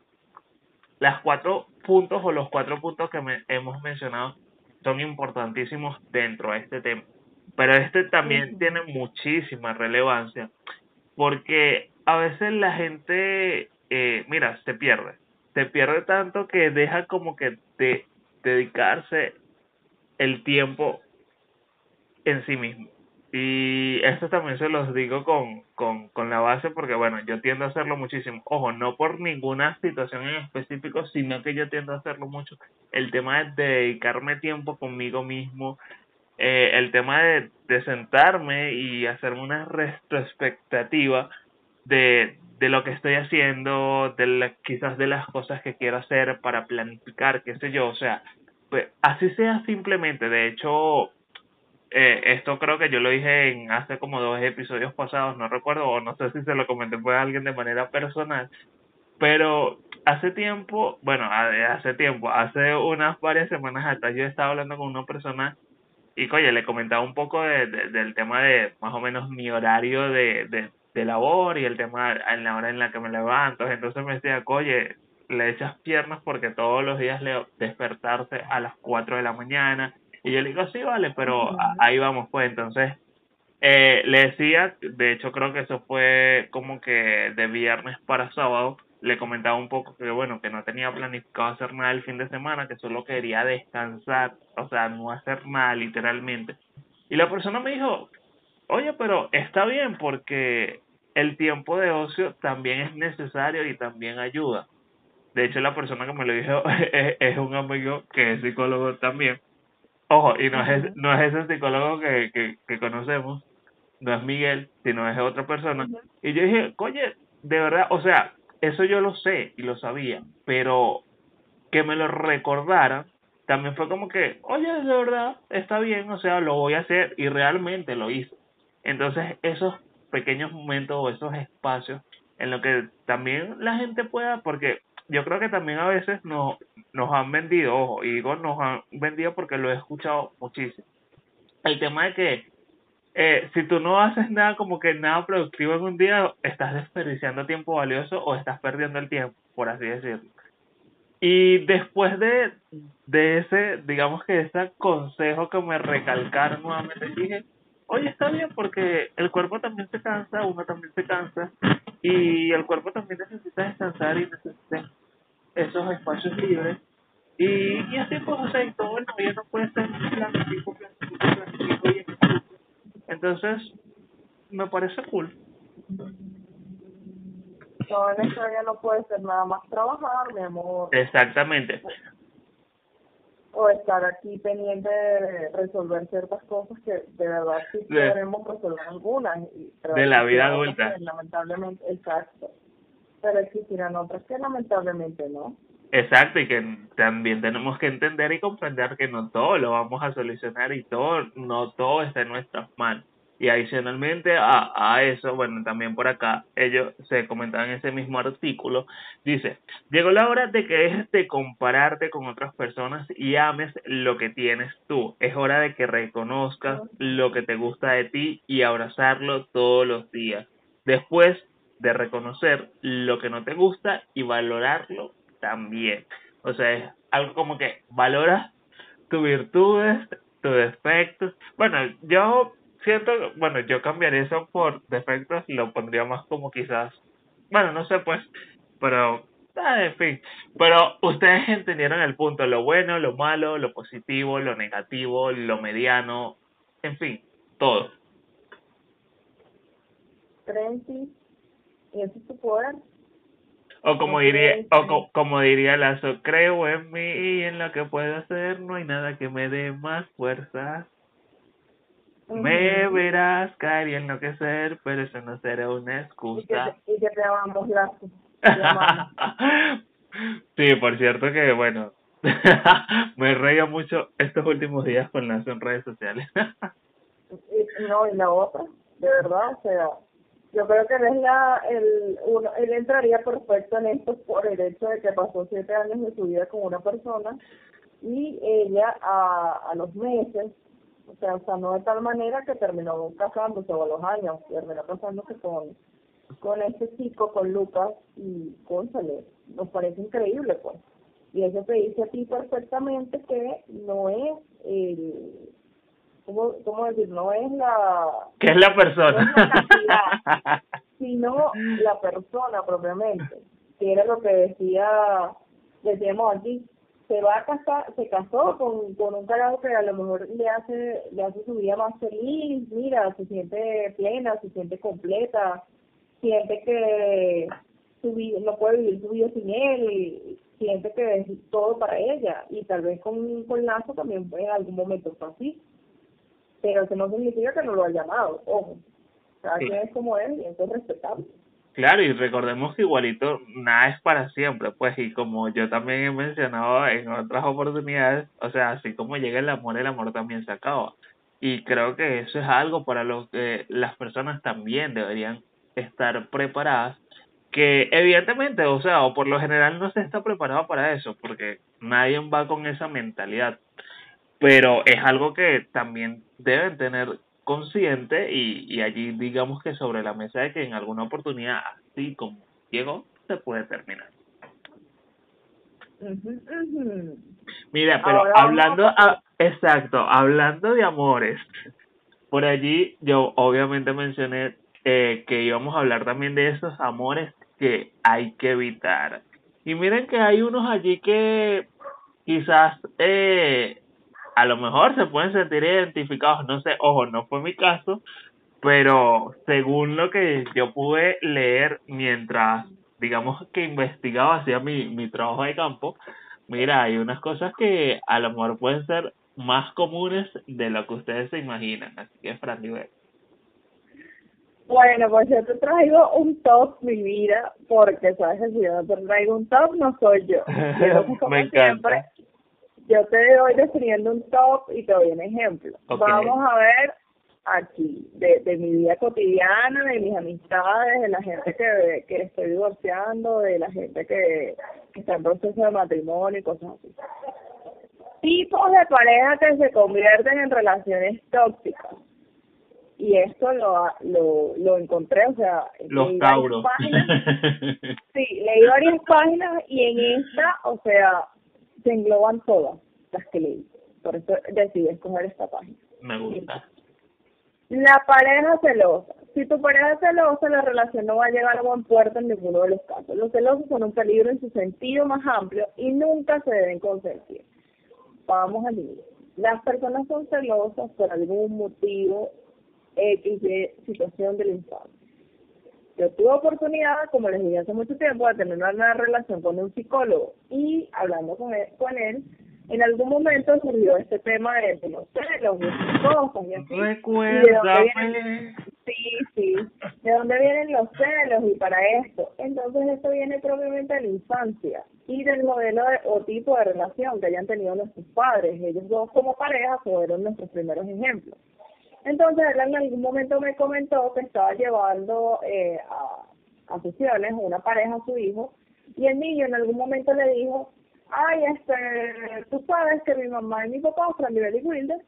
[SPEAKER 1] las cuatro puntos o los cuatro puntos que me, hemos mencionado son importantísimos dentro de este tema. Pero este también tiene muchísima relevancia porque a veces la gente, eh, mira, se pierde. Se pierde tanto que deja como que de dedicarse el tiempo en sí mismo. Y esto también se los digo con, con, con la base porque, bueno, yo tiendo a hacerlo muchísimo. Ojo, no por ninguna situación en específico, sino que yo tiendo a hacerlo mucho. El tema de dedicarme tiempo conmigo mismo, eh, el tema de, de sentarme y hacerme una retrospectativa de, de lo que estoy haciendo, de la, quizás de las cosas que quiero hacer para planificar, qué sé yo, o sea, pues así sea simplemente. De hecho, eh, esto creo que yo lo dije en hace como dos episodios pasados, no recuerdo, o no sé si se lo comenté a alguien de manera personal, pero hace tiempo, bueno, hace tiempo, hace unas varias semanas atrás yo estaba hablando con una persona y, oye, le comentaba un poco de, del tema de más o menos mi horario de, de, de labor y el tema en la hora en la que me levanto, entonces me decía, oye, le echas piernas porque todos los días le despertarse a las 4 de la mañana, y yo le digo, sí, vale, pero ahí vamos, pues. Entonces, eh, le decía, de hecho creo que eso fue como que de viernes para sábado, le comentaba un poco que bueno, que no tenía planificado hacer nada el fin de semana, que solo quería descansar, o sea, no hacer nada literalmente. Y la persona me dijo, oye, pero está bien porque el tiempo de ocio también es necesario y también ayuda. De hecho, la persona que me lo dijo es, es un amigo que es psicólogo también. Ojo, y no es, no es ese psicólogo que, que, que conocemos, no es Miguel, sino es otra persona. Y yo dije, oye, de verdad, o sea, eso yo lo sé y lo sabía, pero que me lo recordara también fue como que, oye, de verdad, está bien, o sea, lo voy a hacer y realmente lo hice. Entonces, esos pequeños momentos o esos espacios en los que también la gente pueda, porque yo creo que también a veces nos, nos han vendido, ojo, y digo nos han vendido porque lo he escuchado muchísimo. El tema de que eh, si tú no haces nada como que nada productivo en un día, estás desperdiciando tiempo valioso o estás perdiendo el tiempo, por así decirlo. Y después de, de ese, digamos que ese consejo que me recalcaron nuevamente, dije, oye, está bien porque el cuerpo también se cansa, uno también se cansa y el cuerpo también necesita descansar y necesita esos espacios libres. Y, y así pues, o sea, y todo el día no puede estar planifico, planifico, planifico y Entonces, me parece cool.
[SPEAKER 2] No, en esta vida no puede ser nada más trabajar, mi amor.
[SPEAKER 1] Exactamente.
[SPEAKER 2] O estar aquí pendiente de resolver ciertas cosas que de verdad sí podremos resolver algunas.
[SPEAKER 1] de la vida adulta.
[SPEAKER 2] lamentablemente, exacto. Pero existirán otras que lamentablemente no.
[SPEAKER 1] Exacto, y que también tenemos que entender y comprender que no todo lo vamos a solucionar y todo, no todo está en nuestras manos. Y adicionalmente a, a eso, bueno, también por acá, ellos se comentaban en ese mismo artículo, dice, llegó la hora de que dejes de compararte con otras personas y ames lo que tienes tú. Es hora de que reconozcas lo que te gusta de ti y abrazarlo todos los días. Después de reconocer lo que no te gusta y valorarlo también. O sea, es algo como que valoras tus virtudes, tus defectos. Bueno, yo siento, bueno, yo cambiaría eso por defectos y lo pondría más como quizás, bueno, no sé pues, pero, ah, en fin, pero ustedes entendieron el punto, lo bueno, lo malo, lo positivo, lo negativo, lo mediano, en fin, todo.
[SPEAKER 2] ¿Y ese es tu poder?
[SPEAKER 1] O como diría, o como diría Lazo, creo en mí y en lo que puedo hacer, no hay nada que me dé más fuerza. Me verás caer y enloquecer, pero eso no será una excusa.
[SPEAKER 2] Y que, te amamos, Lazo.
[SPEAKER 1] sí, por cierto que, bueno, me reía mucho estos últimos días con Lazo en redes sociales.
[SPEAKER 2] no, y la otra, de verdad, o sea yo creo que es la, el, uno, él entraría perfecto en esto por el hecho de que pasó siete años de su vida con una persona y ella a, a los meses, o sea, o no de tal manera que terminó casándose o a los años, terminó casándose con, con este chico, con Lucas y González. Nos parece increíble, pues. Y eso te dice a perfectamente que no es el ¿cómo, cómo decir? No es la...
[SPEAKER 1] ¿Qué es la persona?
[SPEAKER 2] sino la persona propiamente, que era lo que decía, decíamos aquí, se va a casar, se casó con, con un carajo que a lo mejor le hace, le hace su vida más feliz, mira, se siente plena, se siente completa, siente que su vida, no puede vivir su vida sin él, siente que es todo para ella, y tal vez con, con Lazo también en algún momento fue así pero eso no significa que no lo haya llamado, ojo. Cada quien es como él y eso es respetable.
[SPEAKER 1] Claro, y recordemos que igualito nada es para siempre, pues, y como yo también he mencionado en otras oportunidades, o sea, así como llega el amor, el amor también se acaba. Y creo que eso es algo para lo que las personas también deberían estar preparadas, que evidentemente, o sea, o por lo general no se está preparado para eso, porque nadie va con esa mentalidad pero es algo que también deben tener consciente y, y allí digamos que sobre la mesa de que en alguna oportunidad así como llegó se puede terminar. Mira, pero hablando, exacto, hablando de amores, por allí yo obviamente mencioné eh, que íbamos a hablar también de esos amores que hay que evitar. Y miren que hay unos allí que quizás eh, a lo mejor se pueden sentir identificados, no sé, ojo, no fue mi caso, pero según lo que yo pude leer mientras, digamos que investigaba, hacía mi, mi trabajo de campo, mira, hay unas cosas que a lo mejor pueden ser más comunes de lo que ustedes se imaginan, así que Fran,
[SPEAKER 2] Bueno, pues yo te traigo un top, mi vida, porque sabes que si yo no te traigo un top, no soy yo.
[SPEAKER 1] Me encanta
[SPEAKER 2] yo te voy definiendo un top y te doy un ejemplo. Vamos a ver aquí, de, de mi vida cotidiana, de mis amistades, de la gente que, que estoy divorciando, de la gente que, que está en proceso de matrimonio y cosas así. Tipos de pareja que se convierten en relaciones tóxicas. Y esto lo, lo, lo encontré, o sea,
[SPEAKER 1] los tauros.
[SPEAKER 2] sí, leí varias páginas y en esta, o sea, se engloban todas las que leí. Por eso decidí escoger esta página.
[SPEAKER 1] Me gusta.
[SPEAKER 2] La pareja celosa. Si tu pareja es celosa, la relación no va a llegar a buen puerto en ninguno de los casos. Los celosos son un peligro en su sentido más amplio y nunca se deben consentir. Vamos a dividir. Las personas son celosas por algún motivo X de situación del infancia. Yo tuve oportunidad, como les dije hace mucho tiempo, de tener una, relación con un psicólogo y hablando con él, con él en algún momento surgió este tema de, los celos y cosas y así.
[SPEAKER 1] Recuérdame.
[SPEAKER 2] Sí, sí. ¿De dónde vienen los celos y para esto? Entonces esto viene propiamente de la infancia y del modelo o tipo de relación que hayan tenido nuestros padres. Ellos dos como pareja fueron nuestros primeros ejemplos. Entonces él en algún momento me comentó que estaba llevando eh, a, a sesiones una pareja a su hijo y el niño en algún momento le dijo, ay, este, tú sabes que mi mamá y mi papá, Fran y Wilder,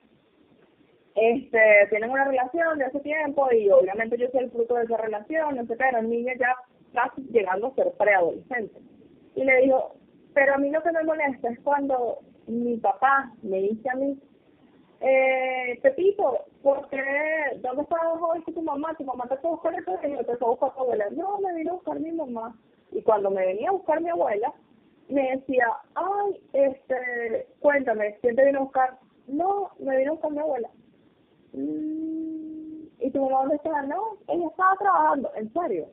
[SPEAKER 2] este, tienen una relación de hace tiempo y obviamente yo soy el fruto de esa relación, no sé qué, era un niño ya casi llegando a ser preadolescente. Y le dijo, pero a mí lo que me molesta es cuando mi papá me dice a mí, eh, Pepito, ¿por qué? ¿Dónde está hoy tu mamá? Tu mamá te fue a buscar el y te fue a buscar tu abuela. No, me vino a buscar mi mamá. Y cuando me venía a buscar mi abuela, me decía, ay, este, cuéntame, ¿quién te vino a buscar? No, me vino a buscar mi abuela. Mm, ¿Y tu mamá dónde está? No, ella estaba trabajando, en serio.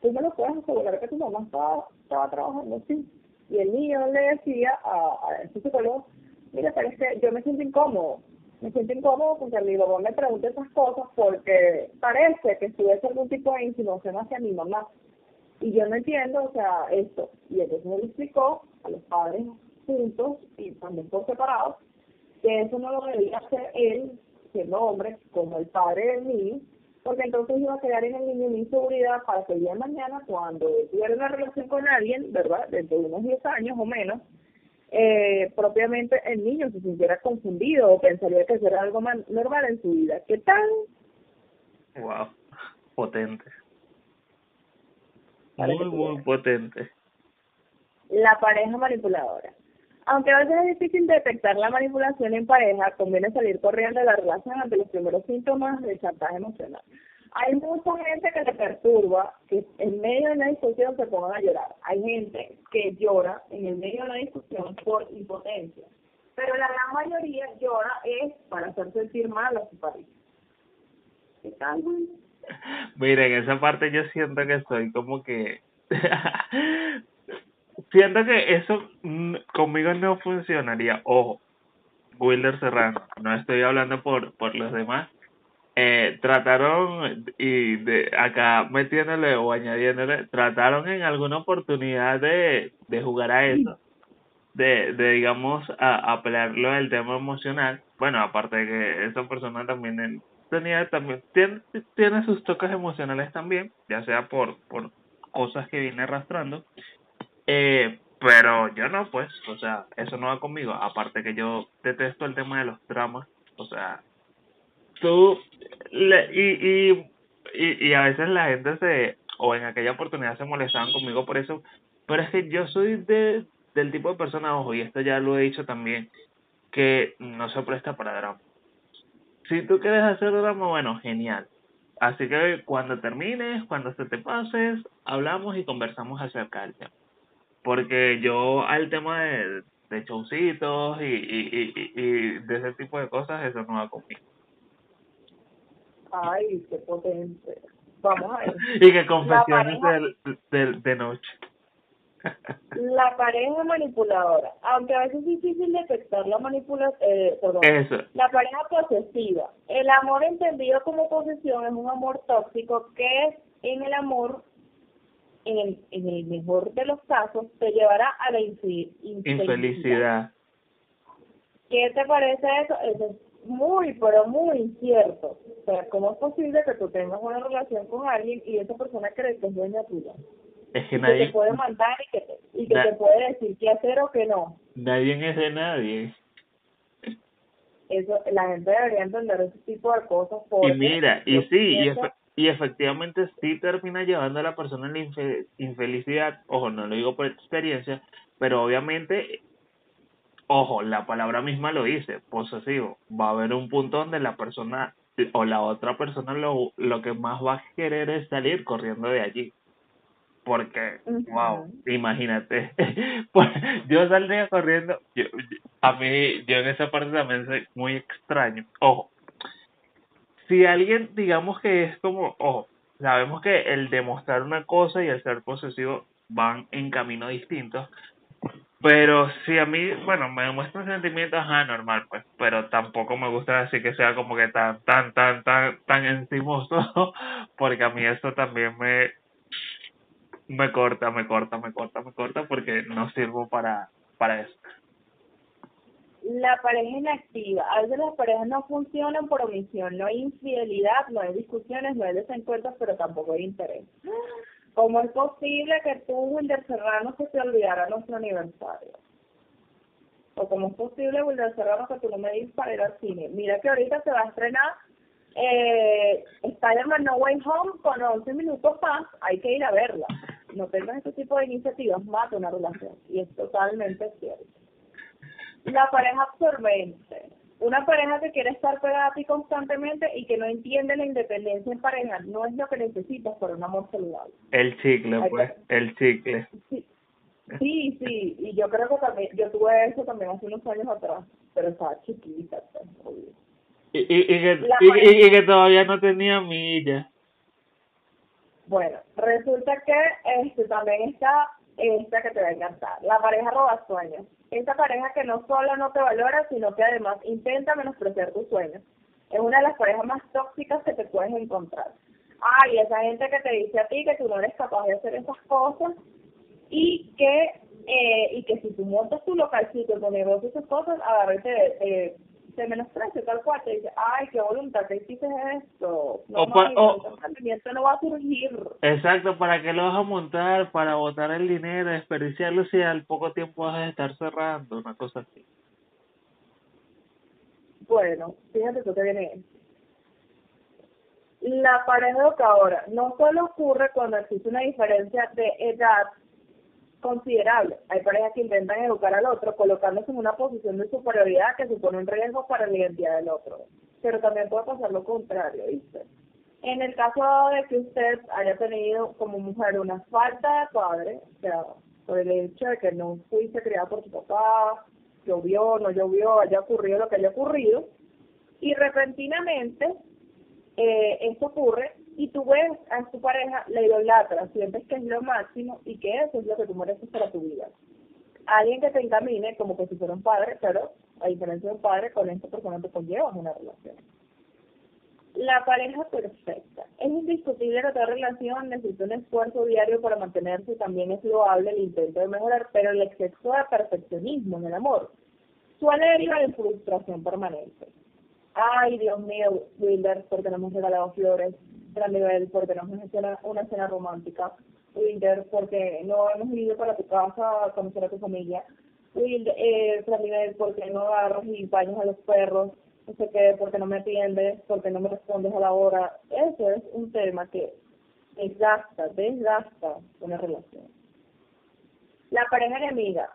[SPEAKER 2] Tú me lo puedes asegurar que tu mamá estaba, estaba trabajando, sí. Y el niño le decía a, a ese psicólogo, mira, pero es que yo me siento incómodo. Me siento incómodo porque mi mamá me pregunta esas cosas porque parece que estuviese algún tipo de insinuación hacia mi mamá. Y yo no entiendo, o sea, esto. Y entonces me explicó a los padres juntos y también por separados, que eso no lo debía hacer él, siendo hombre, como el padre del niño, porque entonces iba a quedar en el niño una inseguridad para que el día de mañana, cuando tuviera una relación con alguien, ¿verdad?, dentro de unos 10 años o menos, eh, propiamente el niño se sintiera confundido o pensaría que eso era algo normal en su vida. ¿Qué tal?
[SPEAKER 1] Wow, potente. Muy, muy potente.
[SPEAKER 2] La pareja manipuladora. Aunque a veces es difícil detectar la manipulación en pareja, conviene salir corriendo de la relación ante los primeros síntomas de chantaje emocional. Hay mucha gente que se perturba, que en medio de una discusión se pongan a llorar. Hay gente que llora en el medio de una discusión por impotencia. Pero la gran mayoría llora es para hacer sentir mal a su pareja. ¿Qué tal,
[SPEAKER 1] Miren, esa parte yo siento que soy como que... siento que eso conmigo no funcionaría. Ojo, Wilder Serrano, no estoy hablando por, por los demás. Eh, trataron, y de acá metiéndole o añadiéndole, trataron en alguna oportunidad de, de jugar a eso. De, de digamos, a, a pelearlo el tema emocional. Bueno, aparte de que esa persona también tenía también tiene, tiene sus toques emocionales también, ya sea por por cosas que viene arrastrando. Eh, pero yo no, pues, o sea, eso no va conmigo. Aparte que yo detesto el tema de los dramas, o sea, tú le, y, y, y, y a veces la gente se, o en aquella oportunidad se molestaban conmigo por eso, pero es que yo soy de del tipo de persona, ojo, y esto ya lo he dicho también, que no se presta para drama si tú quieres hacer drama, bueno, genial. Así que cuando termines, cuando se te pases, hablamos y conversamos acerca del tema. Porque yo al tema de, de showcitos y, y, y, y de ese tipo de cosas, eso no va conmigo.
[SPEAKER 2] Ay, qué potente. Vamos a ver.
[SPEAKER 1] y que confesiones de, de, de noche.
[SPEAKER 2] La pareja manipuladora, aunque a veces es difícil detectar la manipulación, eh, la pareja posesiva. El amor entendido como posesión es un amor tóxico que es en el amor, en el, en el mejor de los casos, te llevará a la infelicidad. ¿Qué te parece eso? Eso es muy, pero muy incierto. O sea, ¿cómo es posible que tú tengas una relación con alguien y esa persona cree que es dueña tuya?
[SPEAKER 1] Es que nadie...
[SPEAKER 2] te puede mandar y que, te, y que te puede decir qué hacer o qué no.
[SPEAKER 1] Nadie es de nadie.
[SPEAKER 2] Eso, la gente debería entender ese tipo de cosas.
[SPEAKER 1] Y mira, y sí, y, y efectivamente sí termina llevando a la persona en la infelicidad. Ojo, no lo digo por experiencia, pero obviamente, ojo, la palabra misma lo dice, posesivo. Va a haber un punto donde la persona o la otra persona lo, lo que más va a querer es salir corriendo de allí porque, wow, imagínate, pues, yo saldría corriendo, yo, a mí, yo en esa parte también soy muy extraño, ojo, si alguien, digamos que es como, ojo, sabemos que el demostrar una cosa y el ser posesivo van en caminos distintos. Pero si a mí, bueno, me demuestran sentimientos, ajá, normal, pues, pero tampoco me gusta así que sea como que tan, tan, tan, tan, tan encimoso, porque a mí eso también me, me corta, me corta, me corta, me corta, porque no sirvo para, para eso.
[SPEAKER 2] La pareja inactiva. A veces las parejas no funcionan por omisión. No hay infidelidad, no hay discusiones, no hay desencuentros, pero tampoco hay interés. ¿Cómo es posible que tú, Wilder Serrano, se te olvidara nuestro aniversario? ¿O cómo es posible, Wilder Serrano, que tú no me digas para ir al cine? Mira que ahorita se va a estrenar eh, Spider-Man No Way Home con 11 minutos más. Hay que ir a verla. No tengas este tipo de iniciativas, mata una relación. Y es totalmente cierto. La pareja absorbente una pareja que quiere estar pegada a ti constantemente y que no entiende la independencia en pareja no es lo que necesitas para un amor saludable.
[SPEAKER 1] El chicle, pues, el chicle.
[SPEAKER 2] Sí. sí, sí, y yo creo que también, yo tuve eso también hace unos años atrás, pero estaba chiquita, pues,
[SPEAKER 1] Y, y, y, que, y, y, que todavía no tenía milla.
[SPEAKER 2] Bueno, resulta que este también está esta que te va a encantar, la pareja roba sueños esa pareja que no solo no te valora, sino que además intenta menospreciar tus sueños. Es una de las parejas más tóxicas que te puedes encontrar. Ay, esa gente que te dice a ti que tú no eres capaz de hacer esas cosas y que eh, y que si tú montas tu localcito, tu negocio, esas cosas, a veces de, se menosprecia tal cual, te dice, ay, qué voluntad, que hiciste esto? No, o el no va a surgir.
[SPEAKER 1] Exacto, ¿para qué lo vas a montar? Para botar el dinero, desperdiciarlo si al poco tiempo vas a estar cerrando, una cosa así.
[SPEAKER 2] Bueno, fíjate tú que viene La pareja educadora no solo ocurre cuando existe una diferencia de edad considerable. Hay parejas que intentan educar al otro colocándose en una posición de superioridad que supone un riesgo para la identidad del otro. Pero también puede pasar lo contrario, ¿viste? En el caso de que usted haya tenido como mujer una falta de padre, o sea, por el hecho de que no fuiste criada por tu papá, llovió, no llovió, haya ocurrido lo que haya ocurrido, y repentinamente eh, esto ocurre y tú ves a tu pareja, la idolatra, sientes que es lo máximo y que eso es lo que tú mereces para tu vida. Alguien que te encamine como que si fuera un padre, pero a diferencia de un padre, con esta persona te conllevas una relación. La pareja perfecta. Es indiscutible que toda relación necesita un esfuerzo diario para mantenerse, también es loable el intento de mejorar, pero el exceso de perfeccionismo en el amor suele derivar en frustración permanente. Ay, Dios mío, Wilder, porque no hemos regalado flores, gran nivel porque no hemos hecho una, cena romántica. Wilder, porque no hemos ido para tu casa a conocer a tu familia. Wilder, eh, nivel porque no agarras y bañas a los perros. No sé qué, porque no me atiendes, porque no me respondes a la hora. Eso es un tema que desgasta, desgasta una relación. La pareja enemiga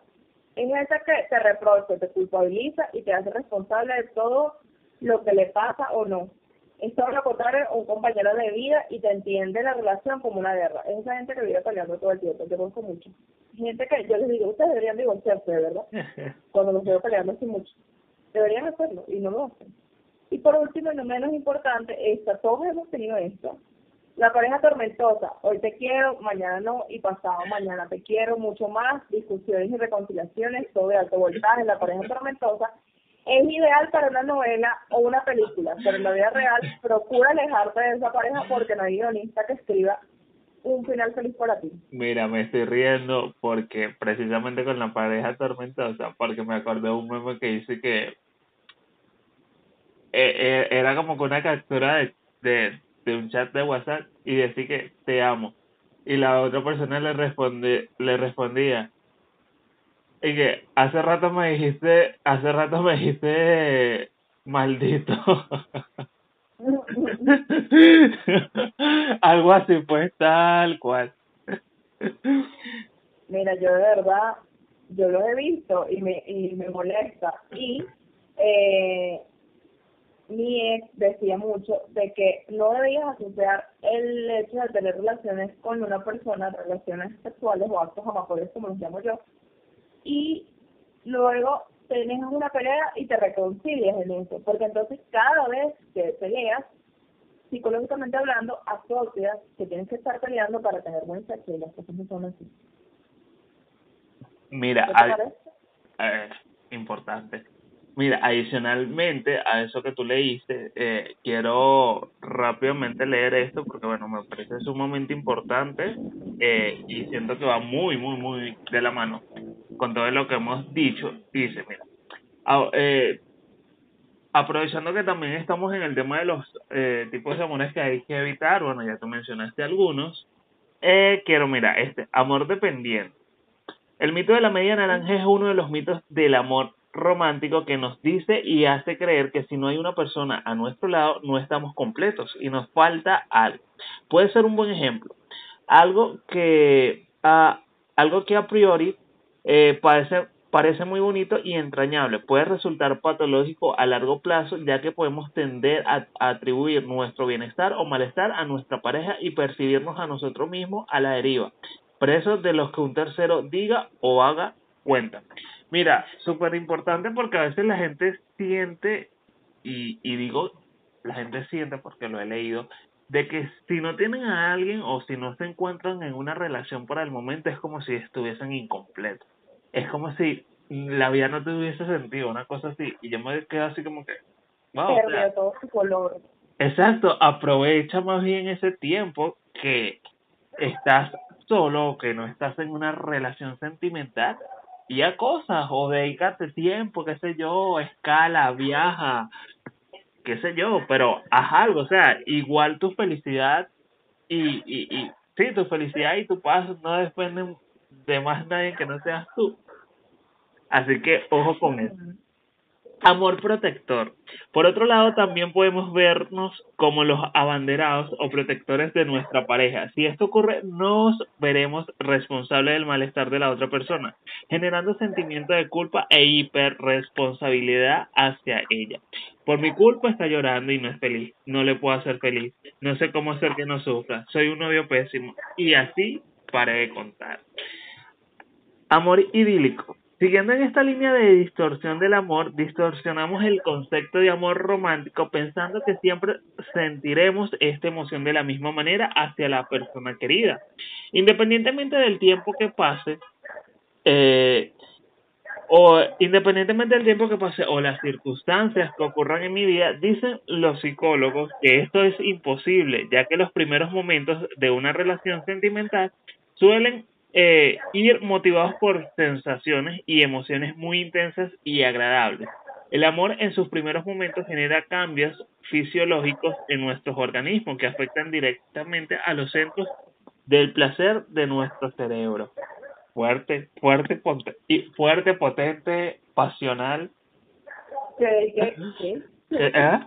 [SPEAKER 2] es esa que te reprocha, te culpabiliza y te hace responsable de todo lo que le pasa o no es todo lo contrario un compañero de vida y te entiende la relación como una guerra. Es esa gente que vive peleando todo el tiempo, yo conozco mucho. Gente que yo les digo, ustedes deberían divorciarse, verdad, cuando los veo peleando así mucho. Deberían hacerlo y no lo hacen. Y por último y no menos importante, esta, todos hemos tenido esto. La pareja tormentosa, hoy te quiero, mañana no, y pasado mañana te quiero mucho más, discusiones y reconciliaciones, todo de alto voltaje, la pareja tormentosa, es ideal para una novela o una película, pero en la vida real procura alejarte de esa pareja porque no hay guionista que escriba un final feliz para ti.
[SPEAKER 1] Mira, me estoy riendo porque precisamente con la pareja tormentosa, porque me acordé de un meme que dice que eh, eh, era como con una captura de, de, de un chat de WhatsApp y decía que te amo. Y la otra persona le responde, le respondía, y que hace rato me dijiste, hace rato me dijiste maldito. Algo así, pues tal cual.
[SPEAKER 2] Mira, yo de verdad, yo lo he visto y me, y me molesta. Y eh, mi ex decía mucho de que no debías asociar el hecho de tener relaciones con una persona, relaciones sexuales o actos amatorios, como los llamo yo, y luego tienes una pelea y te reconcilias en eso, porque entonces cada vez que peleas psicológicamente hablando, asocias que tienes que estar peleando para tener buen sexo y las cosas no son así.
[SPEAKER 1] Mira,
[SPEAKER 2] ¿Qué te
[SPEAKER 1] al- eh, importante. Mira, adicionalmente a eso que tú leíste, eh, quiero rápidamente leer esto porque, bueno, me parece sumamente importante eh, y siento que va muy, muy, muy de la mano con todo lo que hemos dicho. Dice, mira, eh, aprovechando que también estamos en el tema de los eh, tipos de amores que hay que evitar, bueno, ya tú mencionaste algunos, quiero, mira, este, amor dependiente. El mito de la media naranja es uno de los mitos del amor romántico que nos dice y hace creer que si no hay una persona a nuestro lado no estamos completos y nos falta algo. Puede ser un buen ejemplo. Algo que, ah, algo que a priori eh, parece, parece muy bonito y entrañable puede resultar patológico a largo plazo ya que podemos tender a, a atribuir nuestro bienestar o malestar a nuestra pareja y percibirnos a nosotros mismos a la deriva presos de los que un tercero diga o haga cuenta. Mira, súper importante porque a veces la gente siente, y, y digo, la gente siente porque lo he leído, de que si no tienen a alguien o si no se encuentran en una relación por el momento es como si estuviesen incompletos. Es como si la vida no tuviese sentido, una cosa así. Y yo me quedo así como que, wow, o sea,
[SPEAKER 2] Perdió todo su color.
[SPEAKER 1] Exacto, aprovecha más bien ese tiempo que estás solo o que no estás en una relación sentimental y a cosas o dedícate tiempo, qué sé yo, escala, viaja, qué sé yo, pero haz algo, o sea, igual tu felicidad y, y, y sí, tu felicidad y tu paz no dependen de más nadie que no seas tú. Así que ojo con eso. Amor protector. Por otro lado, también podemos vernos como los abanderados o protectores de nuestra pareja. Si esto ocurre, nos veremos responsables del malestar de la otra persona, generando sentimiento de culpa e hiperresponsabilidad hacia ella. Por mi culpa está llorando y no es feliz. No le puedo hacer feliz. No sé cómo hacer que no sufra. Soy un novio pésimo. Y así paré de contar. Amor idílico. Siguiendo en esta línea de distorsión del amor, distorsionamos el concepto de amor romántico pensando que siempre sentiremos esta emoción de la misma manera hacia la persona querida. Independientemente del tiempo que pase, eh, o independientemente del tiempo que pase o las circunstancias que ocurran en mi vida, dicen los psicólogos que esto es imposible, ya que los primeros momentos de una relación sentimental suelen eh, ir motivados por sensaciones y emociones muy intensas y agradables. El amor en sus primeros momentos genera cambios fisiológicos en nuestros organismos que afectan directamente a los centros del placer de nuestro cerebro. Fuerte, fuerte, y fuerte, potente, pasional.
[SPEAKER 2] ¿Qué? ¿Qué? ¿Qué?
[SPEAKER 1] ¿Eh?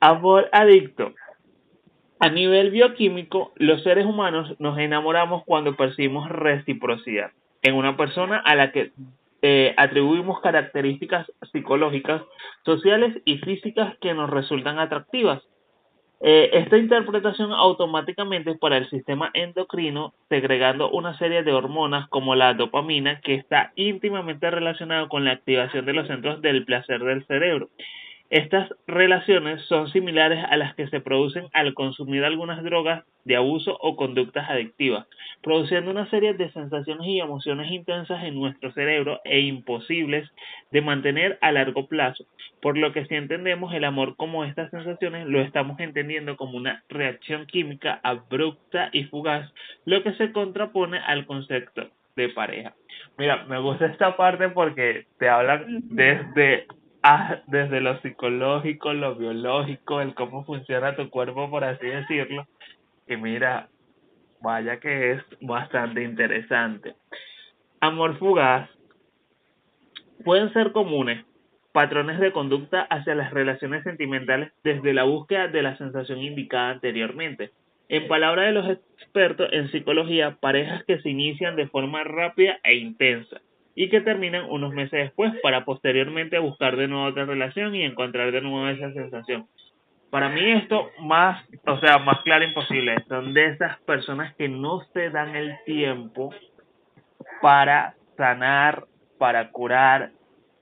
[SPEAKER 1] Amor adicto. A nivel bioquímico, los seres humanos nos enamoramos cuando percibimos reciprocidad en una persona a la que eh, atribuimos características psicológicas, sociales y físicas que nos resultan atractivas. Eh, esta interpretación automáticamente para el sistema endocrino, segregando una serie de hormonas como la dopamina, que está íntimamente relacionado con la activación de los centros del placer del cerebro. Estas relaciones son similares a las que se producen al consumir algunas drogas de abuso o conductas adictivas, produciendo una serie de sensaciones y emociones intensas en nuestro cerebro e imposibles de mantener a largo plazo, por lo que si entendemos el amor como estas sensaciones, lo estamos entendiendo como una reacción química abrupta y fugaz, lo que se contrapone al concepto de pareja. Mira, me gusta esta parte porque te hablan desde ah, desde lo psicológico, lo biológico, el cómo funciona tu cuerpo, por así decirlo. Y mira, vaya que es bastante interesante. Amor fugaz pueden ser comunes patrones de conducta hacia las relaciones sentimentales desde la búsqueda de la sensación indicada anteriormente. En palabras de los expertos en psicología, parejas que se inician de forma rápida e intensa y que terminan unos meses después para posteriormente buscar de nuevo otra relación y encontrar de nuevo esa sensación. Para mí esto más, o sea, más claro imposible. Son de esas personas que no se dan el tiempo para sanar, para curar,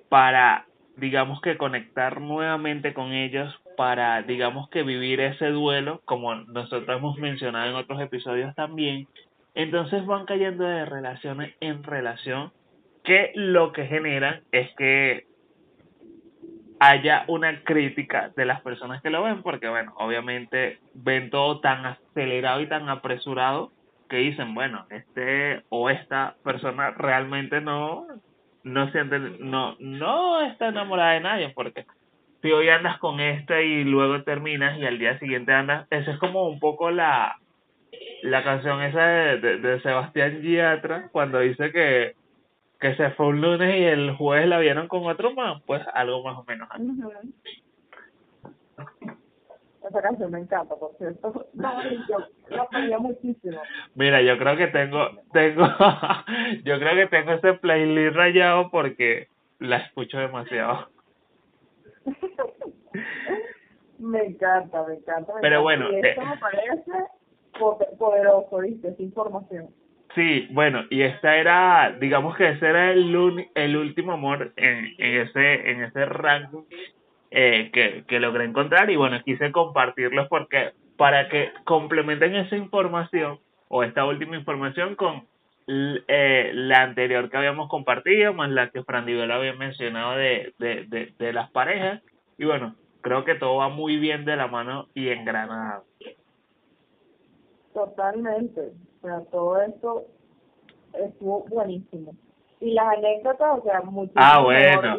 [SPEAKER 1] para, digamos que conectar nuevamente con ellos, para, digamos que vivir ese duelo, como nosotros hemos mencionado en otros episodios también. Entonces van cayendo de relaciones en relación que lo que generan es que haya una crítica de las personas que lo ven, porque bueno, obviamente ven todo tan acelerado y tan apresurado que dicen, bueno, este o esta persona realmente no no siente no no está enamorada de nadie porque si hoy andas con este y luego terminas y al día siguiente andas, esa es como un poco la la canción esa de, de, Sebastián Yatra cuando dice que que se fue un lunes y el jueves la vieron con otro más, pues algo más o menos
[SPEAKER 2] Esa canción me encanta, por cierto. No, yo la ponía muchísimo.
[SPEAKER 1] Mira, yo creo que tengo, tengo, yo creo que tengo ese playlist rayado porque la escucho demasiado.
[SPEAKER 2] me encanta, me encanta.
[SPEAKER 1] Pero bueno.
[SPEAKER 2] Y esto me parece poderoso, ¿viste? Esa información.
[SPEAKER 1] Sí, bueno, y esta era, digamos que ese era el, el último amor en, en ese en ese rango eh, que, que logré encontrar y bueno, quise compartirlos porque para que complementen esa información o esta última información con eh, la anterior que habíamos compartido, más la que Fran había mencionado de, de, de, de las parejas. Y bueno, creo que todo va muy bien de la mano y engranado.
[SPEAKER 2] Totalmente. Sea, todo esto estuvo buenísimo. Y las anécdotas, o sea, muchísimo.
[SPEAKER 1] Ah, bueno.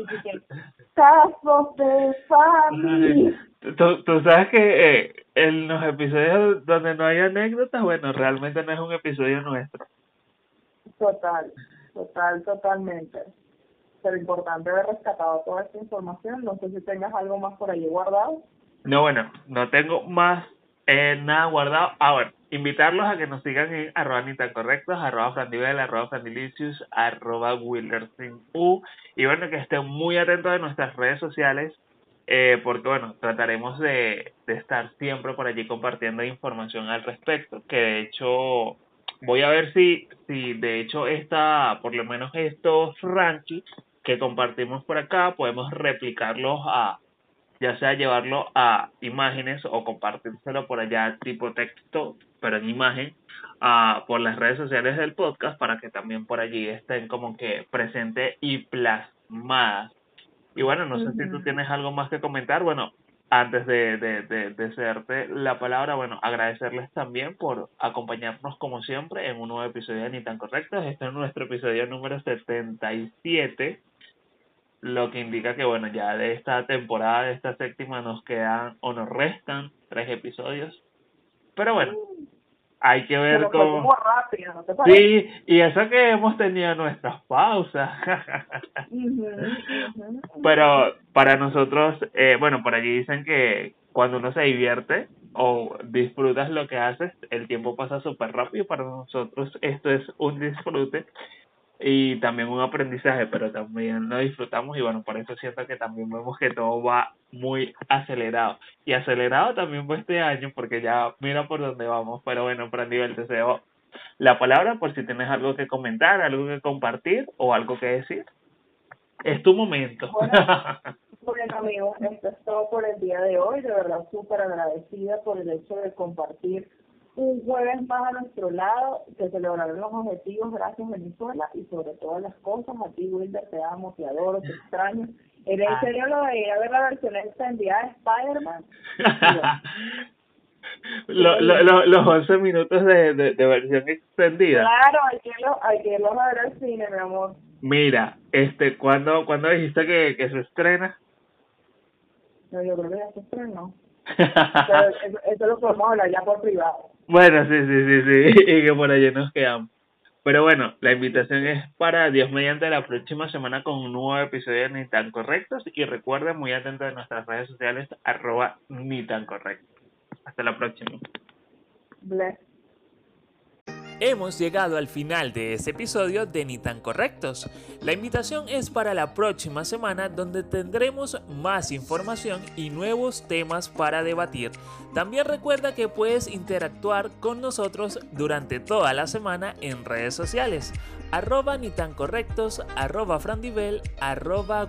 [SPEAKER 2] Casos de familia.
[SPEAKER 1] Tú, tú sabes que eh, en los episodios donde no hay anécdotas, bueno, realmente no es un episodio nuestro.
[SPEAKER 2] Total, total, totalmente. Pero importante haber rescatado toda esta información. No sé si tengas algo más por ahí guardado.
[SPEAKER 1] No, bueno, no tengo más eh, nada guardado. Ahora, invitarlos a que nos sigan en arroba ni tan correctos, arroba frandivel, arroba frandilicious, arroba U. Y bueno, que estén muy atentos de nuestras redes sociales. Eh, porque bueno, trataremos de, de estar siempre por allí compartiendo información al respecto, que de hecho voy a ver si, si de hecho esta, por lo menos estos rankings que compartimos por acá, podemos replicarlos a, ya sea llevarlo a imágenes o compartírselo por allá tipo texto, pero en imagen, a, por las redes sociales del podcast para que también por allí estén como que presentes y plasmadas. Y bueno, no sé si tú tienes algo más que comentar. Bueno, antes de, de, de, de cederte la palabra, bueno, agradecerles también por acompañarnos como siempre en un nuevo episodio de Ni tan Correctos. Este es nuestro episodio número 77 lo que indica que bueno, ya de esta temporada, de esta séptima, nos quedan o nos restan tres episodios. Pero bueno, hay que ver cómo... Sí, y eso que hemos tenido nuestras pausas. Pero para nosotros, eh, bueno, por allí dicen que cuando uno se divierte o disfrutas lo que haces, el tiempo pasa súper rápido. Para nosotros esto es un disfrute y también un aprendizaje, pero también lo disfrutamos y bueno, por eso siento que también vemos que todo va muy acelerado. Y acelerado también fue este año porque ya mira por dónde vamos, pero bueno, para nivel deseo la palabra por si tienes algo que comentar, algo que compartir o algo que decir. Es tu momento.
[SPEAKER 2] Bueno, amigos, esto es todo por el día de hoy. De verdad, súper agradecida por el hecho de compartir un jueves más a nuestro lado, que se lograron los objetivos, gracias Venezuela, y sobre todas las cosas, a ti Wilder, te amo, te adoro, te extraño. ¿En ah. serio lo de ir a ver la versión extendida de Spider-Man?
[SPEAKER 1] lo, lo, los 11 minutos de, de, de, versión extendida.
[SPEAKER 2] Claro, hay que, lo, hay que irlo a ver al cine, mi amor.
[SPEAKER 1] Mira, este, ¿cuándo, ¿cuándo dijiste que, que se estrena?
[SPEAKER 2] No, yo creo que ya se estrenó. Pero eso, eso lo podemos hablar ya por privado.
[SPEAKER 1] Bueno, sí, sí, sí, sí, y que por allí nos quedamos. Pero bueno, la invitación es para Dios mediante la próxima semana con un nuevo episodio de Ni tan correctos y recuerden muy atentos de nuestras redes sociales arroba ni tan correctos. Hasta la próxima.
[SPEAKER 2] Bless.
[SPEAKER 3] Hemos llegado al final de este episodio de Ni tan Correctos. La invitación es para la próxima semana donde tendremos más información y nuevos temas para debatir. También recuerda que puedes interactuar con nosotros durante toda la semana en redes sociales. Arroba ni tan correctos, arroba frandivel, arroba